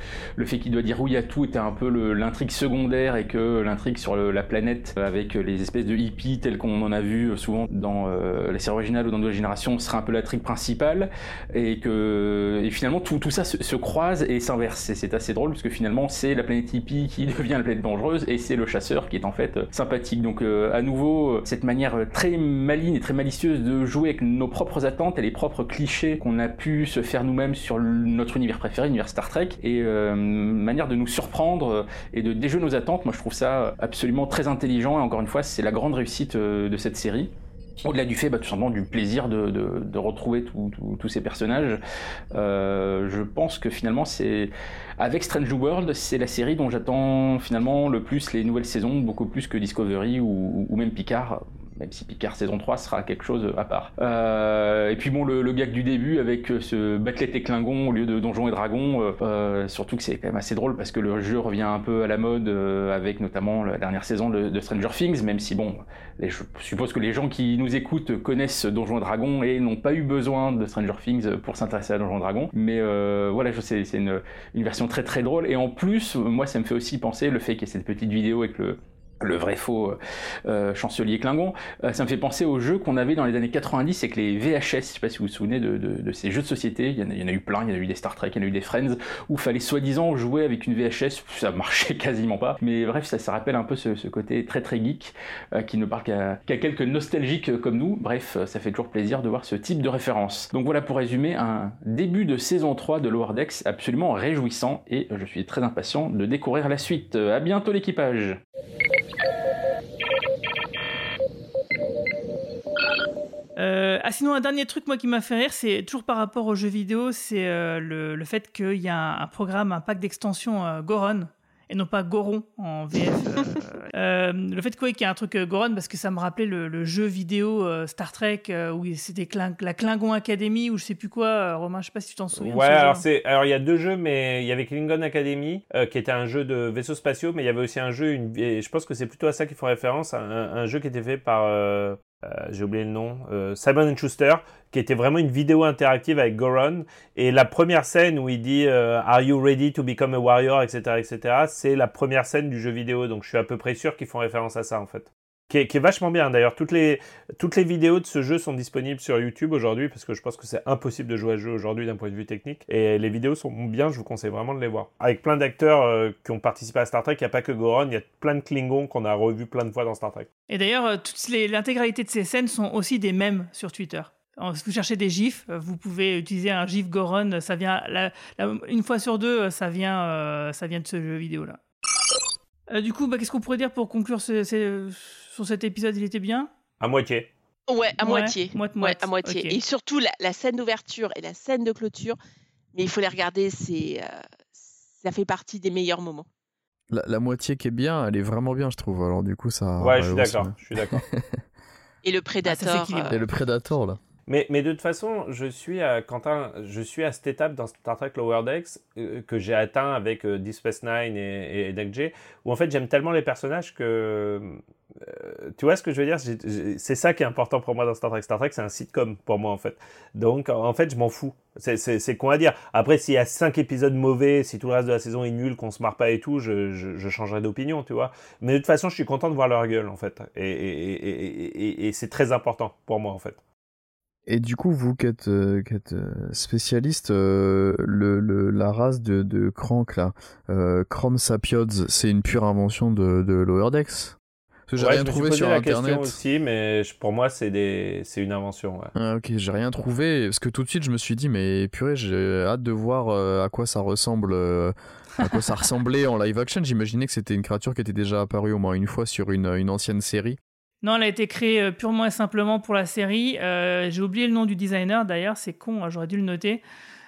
fait qu'il doit dire oui à tout était un peu l'intrigue secondaire et que l'intrigue sur la planète avec les espèces de hippies tels qu'on en a vu souvent dans euh, la série originale ou dans Nouvelle Génération sera un peu l'intrigue principale et que finalement tout, ça se, se croise et s'inverse. C'est assez drôle parce que finalement c'est la planète hippie qui devient la planète dangereuse et c'est le chasseur qui est en fait euh, sympathique. Donc euh, à nouveau euh, cette manière très maligne et très malicieuse de jouer avec nos propres attentes et les propres clichés qu'on a pu se faire nous-mêmes sur notre univers préféré, l'univers Star Trek, et manière de nous surprendre et de déjouer nos attentes. Moi je trouve ça absolument très intelligent et encore une fois c'est la grande réussite de cette série. Au-delà du fait, bah, tout simplement, du plaisir de, de- retrouver tous ces personnages, euh, je pense que finalement, c'est avec Strange World, c'est la série dont j'attends finalement le plus les nouvelles saisons, beaucoup plus que Discovery ou même Picard. Même si Picard saison 3 sera quelque chose à part. Euh, et puis bon, le, le, gag du début avec ce Batlet et Klingon au lieu de Donjons et Dragons, euh, surtout que c'est quand même assez drôle parce que le jeu revient un peu à la mode avec notamment la dernière saison de, de Stranger Things, même si bon, je suppose que les gens qui nous écoutent connaissent Donjons et Dragons et n'ont pas eu besoin de Stranger Things pour s'intéresser à Donjons et Dragons. Mais euh, voilà, je sais, c'est une, une version très très drôle. Et en plus, moi, ça me fait aussi penser le fait qu'il y ait cette petite vidéo avec le, le vrai faux euh, chancelier Klingon, euh, ça me fait penser aux jeux qu'on avait dans les années 90 avec les VHS, je sais pas si vous vous souvenez de, ces jeux de société, il y, en a, eu plein, il y en a eu des Star Trek, il y en a eu des Friends, où fallait soi-disant jouer avec une VHS, ça marchait quasiment pas, mais bref, ça, rappelle un peu ce, côté très très geek, euh, qui ne parle qu'à qu quelques nostalgiques comme nous, bref, ça fait toujours plaisir de voir ce type de référence. Donc voilà pour résumer, un début de saison 3 de Lower Decks absolument réjouissant, et je suis très impatient de découvrir la suite. À bientôt l'équipage Euh, ah sinon un dernier truc moi qui m'a fait rire c'est toujours par rapport aux jeux vidéo c'est euh, le, fait qu'il y a un, un, programme un pack d'extension euh, Goron et non pas Goron en VF. euh, le fait qu'il y ait un truc Goron, parce que ça me rappelait le, le jeu vidéo Star Trek où c'était la Klingon Academy ou je sais plus quoi. Romain, je sais pas si tu t'en souviens. Ouais, alors c'est alors il y a deux jeux, mais il y avait Klingon Academy euh, qui était un jeu de vaisseaux spatiaux, mais il y avait aussi un jeu, une, et je pense que c'est plutôt à ça qu'il faut référence, un, un, jeu qui était fait par euh, euh, j'ai oublié le nom, euh, Simon Schuster, qui était vraiment une vidéo interactive avec Goron. Et la première scène où il dit euh, Are you ready to become a warrior, etc., etc., c'est la première scène du jeu vidéo. Donc je suis à peu près sûr qu'ils font référence à ça en fait. Qui est, vachement bien d'ailleurs. Toutes les, toutes les vidéos de ce jeu sont disponibles sur YouTube aujourd'hui parce que je pense que c'est impossible de jouer à ce jeu aujourd'hui d'un point de vue technique. Et les vidéos sont bien, je vous conseille vraiment de les voir. Avec plein d'acteurs euh, qui ont participé à Star Trek, il n'y a pas que Goron, il y a plein de Klingons qu'on a revus plein de fois dans Star Trek. Et d'ailleurs, l'intégralité de ces scènes sont aussi des mèmes sur Twitter. Si vous cherchez des gifs, vous pouvez utiliser un gif Goron. Ça vient une fois sur deux, ça vient, euh, ça vient de ce jeu vidéo là. Euh, du coup, bah, qu'est-ce qu'on pourrait dire pour conclure ce, ce, sur cet épisode Il était bien À moitié. Ouais, à ouais, moitié. Moite, moite. Ouais, à moitié. Okay. Et surtout la, la scène d'ouverture et la scène de clôture. Mais il faut les regarder, c'est, euh, ça fait partie des meilleurs moments. La, la, moitié qui est bien, elle est vraiment bien, je trouve. Alors du coup, ça. Ouais, je suis d'accord. Je suis d'accord. et le Predator. Ah, et le Predator là. Mais, de toute façon, je suis à, Quentin, je suis à cette étape dans Star Trek Lower Decks euh, que j'ai atteint avec euh, Deep Space Nine et, et J, où en fait j'aime tellement les personnages que. Euh, tu vois ce que je veux dire? C'est ça qui est important pour moi dans Star Trek. Star Trek, c'est un sitcom pour moi en fait. Donc en fait, je m'en fous. C'est con à dire. Après, s'il y a cinq épisodes mauvais, si tout le reste de la saison est nul, qu'on se marre pas et tout, je, changerai d'opinion, tu vois. Mais de toute façon, je suis content de voir leur gueule en fait. Et c'est très important pour moi en fait. Et du coup, vous qui êtes, euh, êtes spécialiste, euh, le, le, la race de, de Crank, là, euh, Chrome Sapiods, c'est une pure invention de, de Lower Decks? Parce que j'ai ouais, rien trouvé sur la Internet. aussi, mais pour moi, c'est des... une invention. Ouais. Ah, ok, j'ai rien trouvé, parce que tout de suite, je me suis dit, mais purée, j'ai hâte de voir euh, à quoi ça ressemble. Euh, à quoi ça ressemblait en live action. J'imaginais que c'était une créature qui était déjà apparue au moins une fois sur une, une ancienne série. Non, elle a été créée euh, purement et simplement pour la série. Euh, J'ai oublié le nom du designer d'ailleurs, c'est con, hein, j'aurais dû le noter.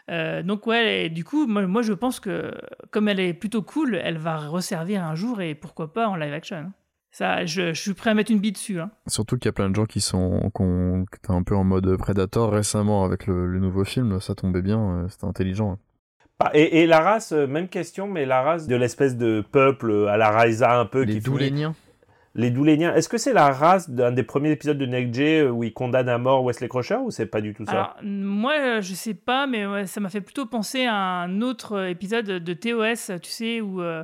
Euh, donc ouais, et du coup, moi, moi, je pense que comme elle est plutôt cool, elle va resservir un jour et pourquoi pas en live action. Ça, je, je suis prêt à mettre une bille dessus. Hein. Surtout qu'il y a plein de gens qui sont qui un peu en mode Predator récemment avec le, le nouveau film, ça tombait bien, c'était intelligent. Et, et, la race, même question, mais la race de l'espèce de peuple à la Raisa un peu Les qui Douléniens les Douléniens. Est-ce que c'est la race d'un des premiers épisodes de Neck J où il condamne à mort Wesley Crusher ou c'est pas du tout ça? Moi, je sais pas, mais ça m'a fait plutôt penser à un autre épisode de TOS, tu sais, où euh,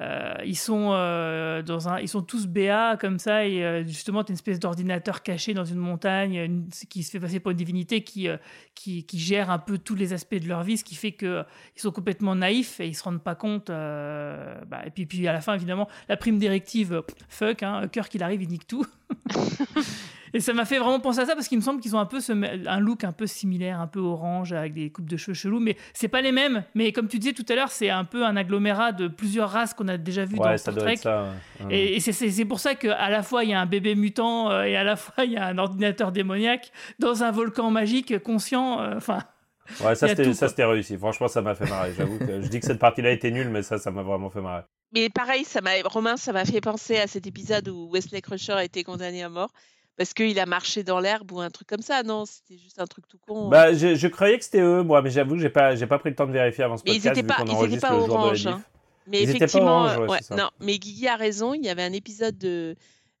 euh, ils sont euh, dans un, ils sont tous BA comme ça et euh, justement t'as une espèce d'ordinateur caché dans une montagne qui se fait passer pour une divinité qui, qui, gère un peu tous les aspects de leur vie, ce qui fait que ils sont complètement naïfs et ils se rendent pas compte. Bah, et puis puis à la fin évidemment la prime directive fuck, hein, cœur qu'il arrive il nique tout. Et ça m'a fait vraiment penser à ça parce qu'il me semble qu'ils ont un peu ce, un look un peu similaire, un peu orange avec des coupes de cheveux chelous, mais c'est pas les mêmes. Mais comme tu disais tout à l'heure, c'est un peu un agglomérat de plusieurs races qu'on a déjà vu ouais, dans Star Trek. Ça, ouais. Et, et c'est pour ça qu'à la fois il y a un bébé mutant euh, et à la fois il y a un ordinateur démoniaque dans un volcan magique conscient. Enfin. Euh, Ouais, ça c'était réussi. Franchement, ça m'a fait marrer. J'avoue que je dis que cette partie-là était nulle, mais ça, ça m'a vraiment fait marrer. Mais pareil, ça m'a Romain, ça m'a fait penser à cet épisode où Wesley Crusher a été condamné à mort parce qu'il a marché dans l'herbe ou un truc comme ça. Non, c'était juste un truc tout con. hein. Bah, je, je croyais que c'était eux, moi, mais j'avoue que j'ai pas, j'ai pas pris le temps de vérifier avant ce Mais podcast. pas, ils étaient enregistre pas la orange. hein. Mais Ils étaient pas effectivement, orange, ouais, ouais, non. Mais Guigui a raison. Il y avait un épisode de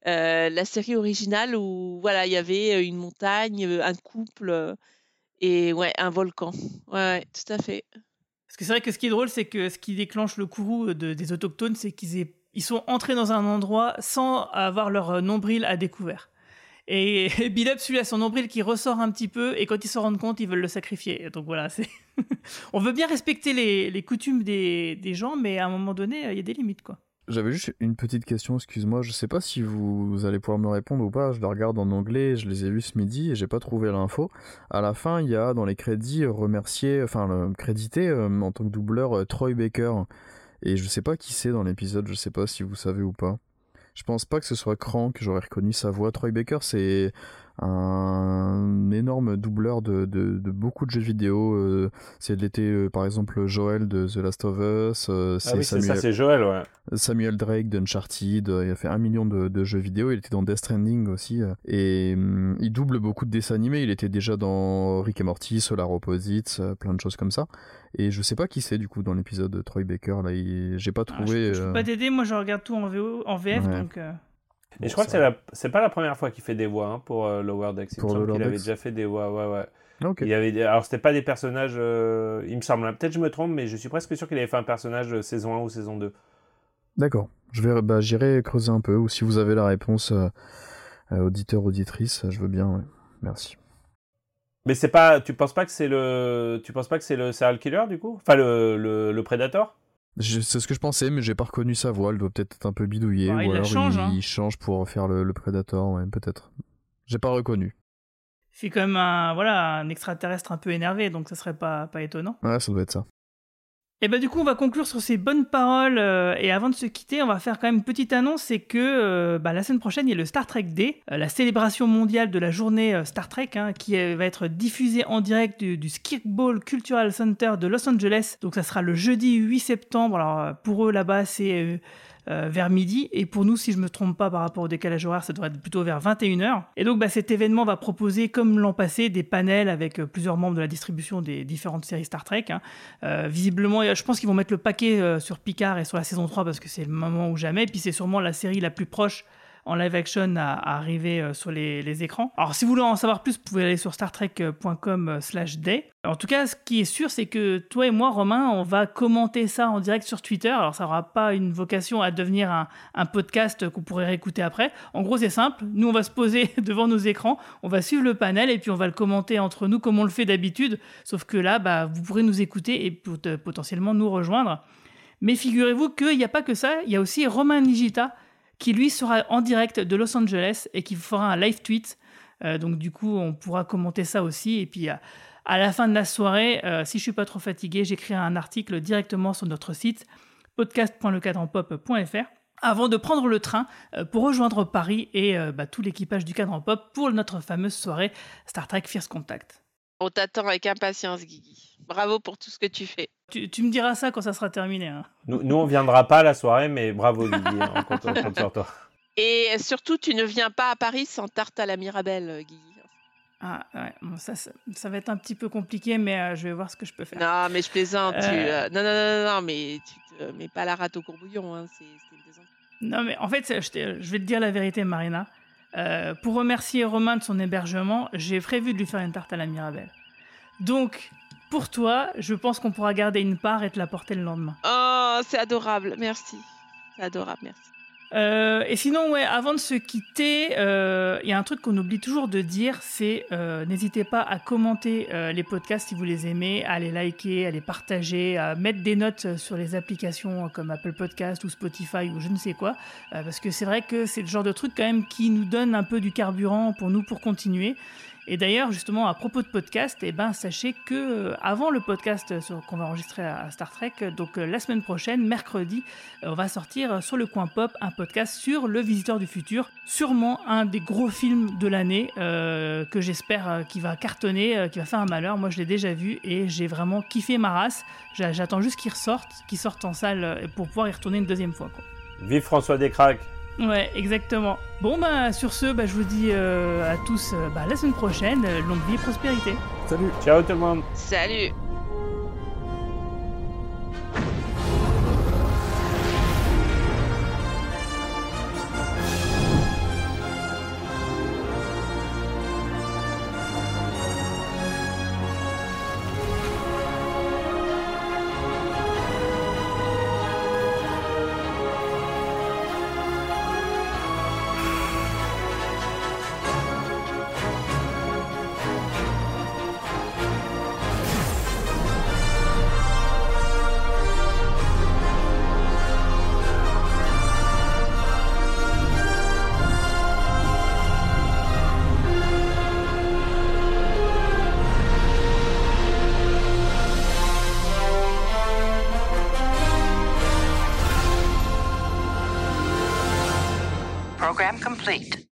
euh, la série originale où voilà, il y avait euh, une montagne, euh, un couple et ouais, un volcan. Ouais, ouais, tout à fait. Parce que c'est vrai que ce qui est drôle, c'est que ce qui déclenche le courroux de- des autochtones, c'est qu'ils aient- ils sont entrés dans un endroit sans avoir leur nombril à découvert. Et Bill Up, celui à son nombril qui ressort un petit peu, et quand ils se rendent compte, ils veulent le sacrifier. Donc voilà. On veut bien respecter les, coutumes des, gens, mais à un moment donné, il y a des limites, quoi. J'avais juste une petite question, excuse-moi, je sais pas si vous allez pouvoir me répondre ou pas, je la regarde en anglais, je les ai vus ce midi et j'ai pas trouvé l'info. À la fin, il y a dans les crédits remercié, enfin le- crédité euh, en tant que doubleur euh, Troy Baker. Et je sais pas qui c'est dans l'épisode, je sais pas si vous savez ou pas. Je pense pas que ce soit Crank, j'aurais reconnu sa voix. Troy Baker, c'est un énorme doubleur de, de, de beaucoup de jeux vidéo. euh, c'est était euh, par exemple Joel de The Last of Us. euh, Ah oui, c'est ça, c'est Joel, ouais. Samuel Drake d'Uncharted, euh, il a fait un million de, de jeux vidéo, il était dans Death Stranding aussi, euh, et hum, il double beaucoup de dessins animés, il était déjà dans Rick et Morty, Solar Opposites, euh, plein de choses comme ça, et je sais pas qui c'est du coup dans l'épisode de Troy Baker, là, il- j'ai pas trouvé... Je peux euh, pas t'aider, moi je regarde tout en, VO, en VF, Ouais. donc. euh, Et je crois que c'est la- pas la première fois qu'il fait des voix hein, pour euh, Lower Decks. Il Pour me semble qu'il avait déjà fait des voix, ouais, ouais. Ah, ok. Il y avait Alors, c'était pas des personnages, euh, il me semble, peut-être je me trompe, mais je suis presque sûr qu'il avait fait un personnage de saison 1 ou saison 2. D'accord, je vais, bah, j'irai creuser un peu, ou si vous avez la réponse, euh, auditeur, auditrice, je veux bien, ouais. merci. Mais c'est pas, tu penses pas que c'est le, tu penses pas que c'est le serial killer du coup? Enfin, le, le, le Predator? Je- C'est ce que je pensais, mais j'ai pas reconnu sa voix. Elle doit peut-être être un peu bidouillée. Bah, ou alors change, il, hein. il change pour faire le, le Predator, ouais, peut-être. J'ai pas reconnu. C'est quand même un, voilà, un extraterrestre un peu énervé, donc ça serait pas, pas étonnant. Ouais, ça doit être ça. Et bah du coup, on va conclure sur ces bonnes paroles. euh, et avant de se quitter, on va faire quand même une petite annonce, c'est que euh, bah, la semaine prochaine, il y a le Star Trek Day, euh, la célébration mondiale de la journée Star Trek, hein, qui va être diffusée en direct du, du Cultural Center de Los Angeles. Donc ça sera le jeudi 8 septembre. Alors pour eux là-bas, c'est euh, vers midi. Et pour nous, si je me trompe pas par rapport au décalage horaire, ça devrait être plutôt vers 21h. Et donc bah, cet événement va proposer, comme l'an passé, des panels avec euh, plusieurs membres de la distribution des différentes séries Star Trek. hein. Euh, visiblement, je pense qu'ils vont mettre le paquet sur Picard et sur la saison 3 parce que c'est le moment ou jamais. Puis c'est sûrement la série la plus proche en live action à, arriver euh, sur les, écrans. Alors si vous voulez en savoir plus, vous pouvez aller sur startrek.com slash day. En tout cas, ce qui est sûr, c'est que toi et moi, Romain, on va commenter ça en direct sur Twitter. Alors ça n'aura pas une vocation à devenir un, podcast qu'on pourrait réécouter après. En gros, c'est simple. Nous, on va se poser devant nos écrans, on va suivre le panel et puis on va le commenter entre nous comme on le fait d'habitude. Sauf que là, bah, vous pourrez nous écouter et pot- potentiellement nous rejoindre. Mais figurez-vous qu'il n'y a pas que ça, il y a aussi Romain Nigita qui lui sera en direct de Los Angeles et qui fera un live tweet. Euh, donc du coup, on pourra commenter ça aussi. Et puis à, la fin de la soirée, euh, si je suis pas trop fatigué, j'écrirai un article directement sur notre site podcast.lecadranpop.fr avant de prendre le train euh, pour rejoindre Paris et bah, tout l'équipage du Cadran Pop pour notre fameuse soirée Star Trek Fierce Contact. On t'attend avec impatience, Guigui. Bravo pour tout ce que tu fais. Tu, tu me diras ça quand ça sera terminé. hein. Nous, nous, on viendra pas à la soirée, mais bravo Guigui, hein, on compte, on compte sur toi. Et surtout, tu ne viens pas à Paris sans tarte à la Mirabelle, euh, Guigui. Ah ouais, bon, ça, ça, ça va être un petit peu compliqué, mais euh, je vais voir ce que je peux faire. Non, mais je plaisante. tu, Euh. euh, Non, non, non, non, non, mais tu te mets pas la rate au courbouillon. Hein. C'est c'est une plaisanterie. Non, mais en fait, je, te- je vais te dire la vérité, Marina. Euh, pour remercier Romain de son hébergement, j'ai prévu de lui faire une tarte à la Mirabelle. Donc, pour toi, je pense qu'on pourra garder une part et te la porter le lendemain. Oh, c'est adorable. Merci. C'est adorable, merci. Euh, et sinon, ouais, avant de se quitter, euh, il y a un truc qu'on oublie toujours de dire, c'est euh, n'hésitez pas à commenter euh, les podcasts si vous les aimez, à les liker, à les partager, à mettre des notes sur les applications comme Apple Podcast ou Spotify ou je ne sais quoi, euh, parce que c'est vrai que c'est le genre de truc quand même qui nous donne un peu du carburant pour nous pour continuer. Et d'ailleurs, justement, à propos de podcast, eh ben, sachez que euh, avant le podcast sur- qu'on va enregistrer à, Star Trek, euh, donc euh, la semaine prochaine, mercredi, euh, on va sortir euh, sur le coin pop un podcast sur Le Visiteur du Futur, sûrement un des gros films de l'année euh, que j'espère euh, qui va cartonner, euh, qui va faire un malheur. Moi, je l'ai déjà vu et j'ai vraiment kiffé ma race. J'a- J'attends juste qu'il ressorte, qu'il sorte en salle euh, pour pouvoir y retourner une deuxième fois. Vive François Descraques Ouais, exactement. Bon, bah, sur ce, bah, je vous dis euh, à tous euh, bah, la semaine prochaine. euh, Longue vie et prospérité. Salut. Ciao tout le monde. Salut complete.